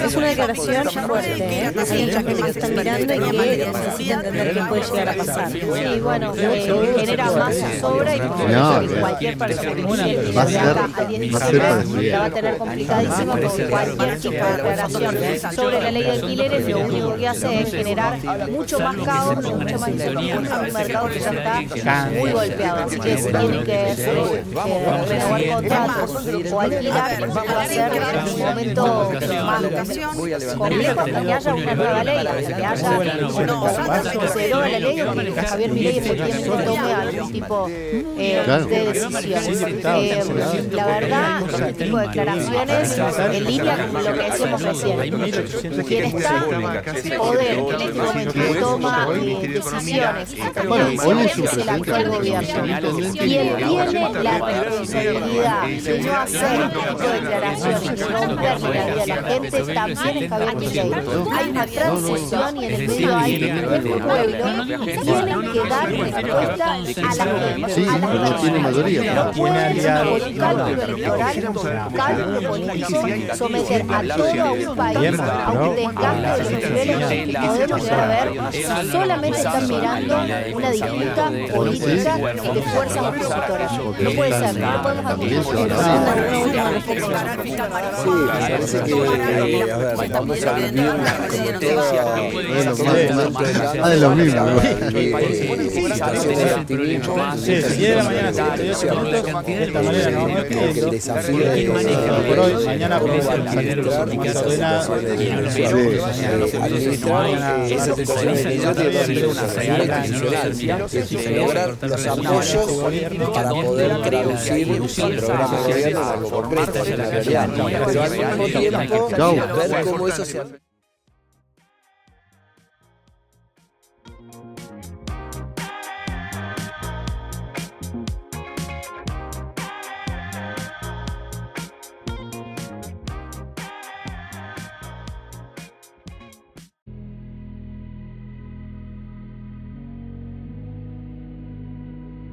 Es una declaración fuerte, ¿eh? Hay mucha gente que está mirando y que necesita entender qué puede llegar a pasar. Sí, bueno, eh, genera más sobra y que- cualquier persona que va a de ser- acá al 10 va a ser diciembre parecido. la va a tener complicadísimo porque cualquier tipo de declaración sobre la ley de alquileres lo único que hace es generar mucho más caos y mucho más incertidumbre en un mercado que ya está muy golpeado. Así que si tienen que hacer, eh, renovar contratos o alquilar, va a ser un momento más complejo hasta que haya una nueva ley, hasta que haya o se deroga la ley o que Javier Milei efectivamente tome algún tipo eh, Claro. de decisión. Eh, la verdad, este tipo de declaraciones en línea con lo que decíamos recién. Quien está en poder en este momento toma eh, decisiones Bueno, hoy es el actual gobierno. Quien tiene la responsabilidad de no hacer este tipo de declaraciones y romperle la vida a la gente también es Javier Milei. Hay una transición y en el medio hay un pueblo tienen que dar respuesta. Sí, a la pero no tiene mayoría. no por un cálculo electoral, un cálculo político, someter a todo un país a un desgaste de los niveles que podemos llegar a ver si solamente están mirando una disputa política de fuerzas opositoras. No puede ser, no podemos. Sí, me parece que, eh, Bueno, más-. Sí, la mañana 78 minutos, de esta manera vamos por hoy, mañana salir los lograr apoyos para poder traducir el programa de gobierno a la realidad. Pero al mismo tiempo ver cómo eso se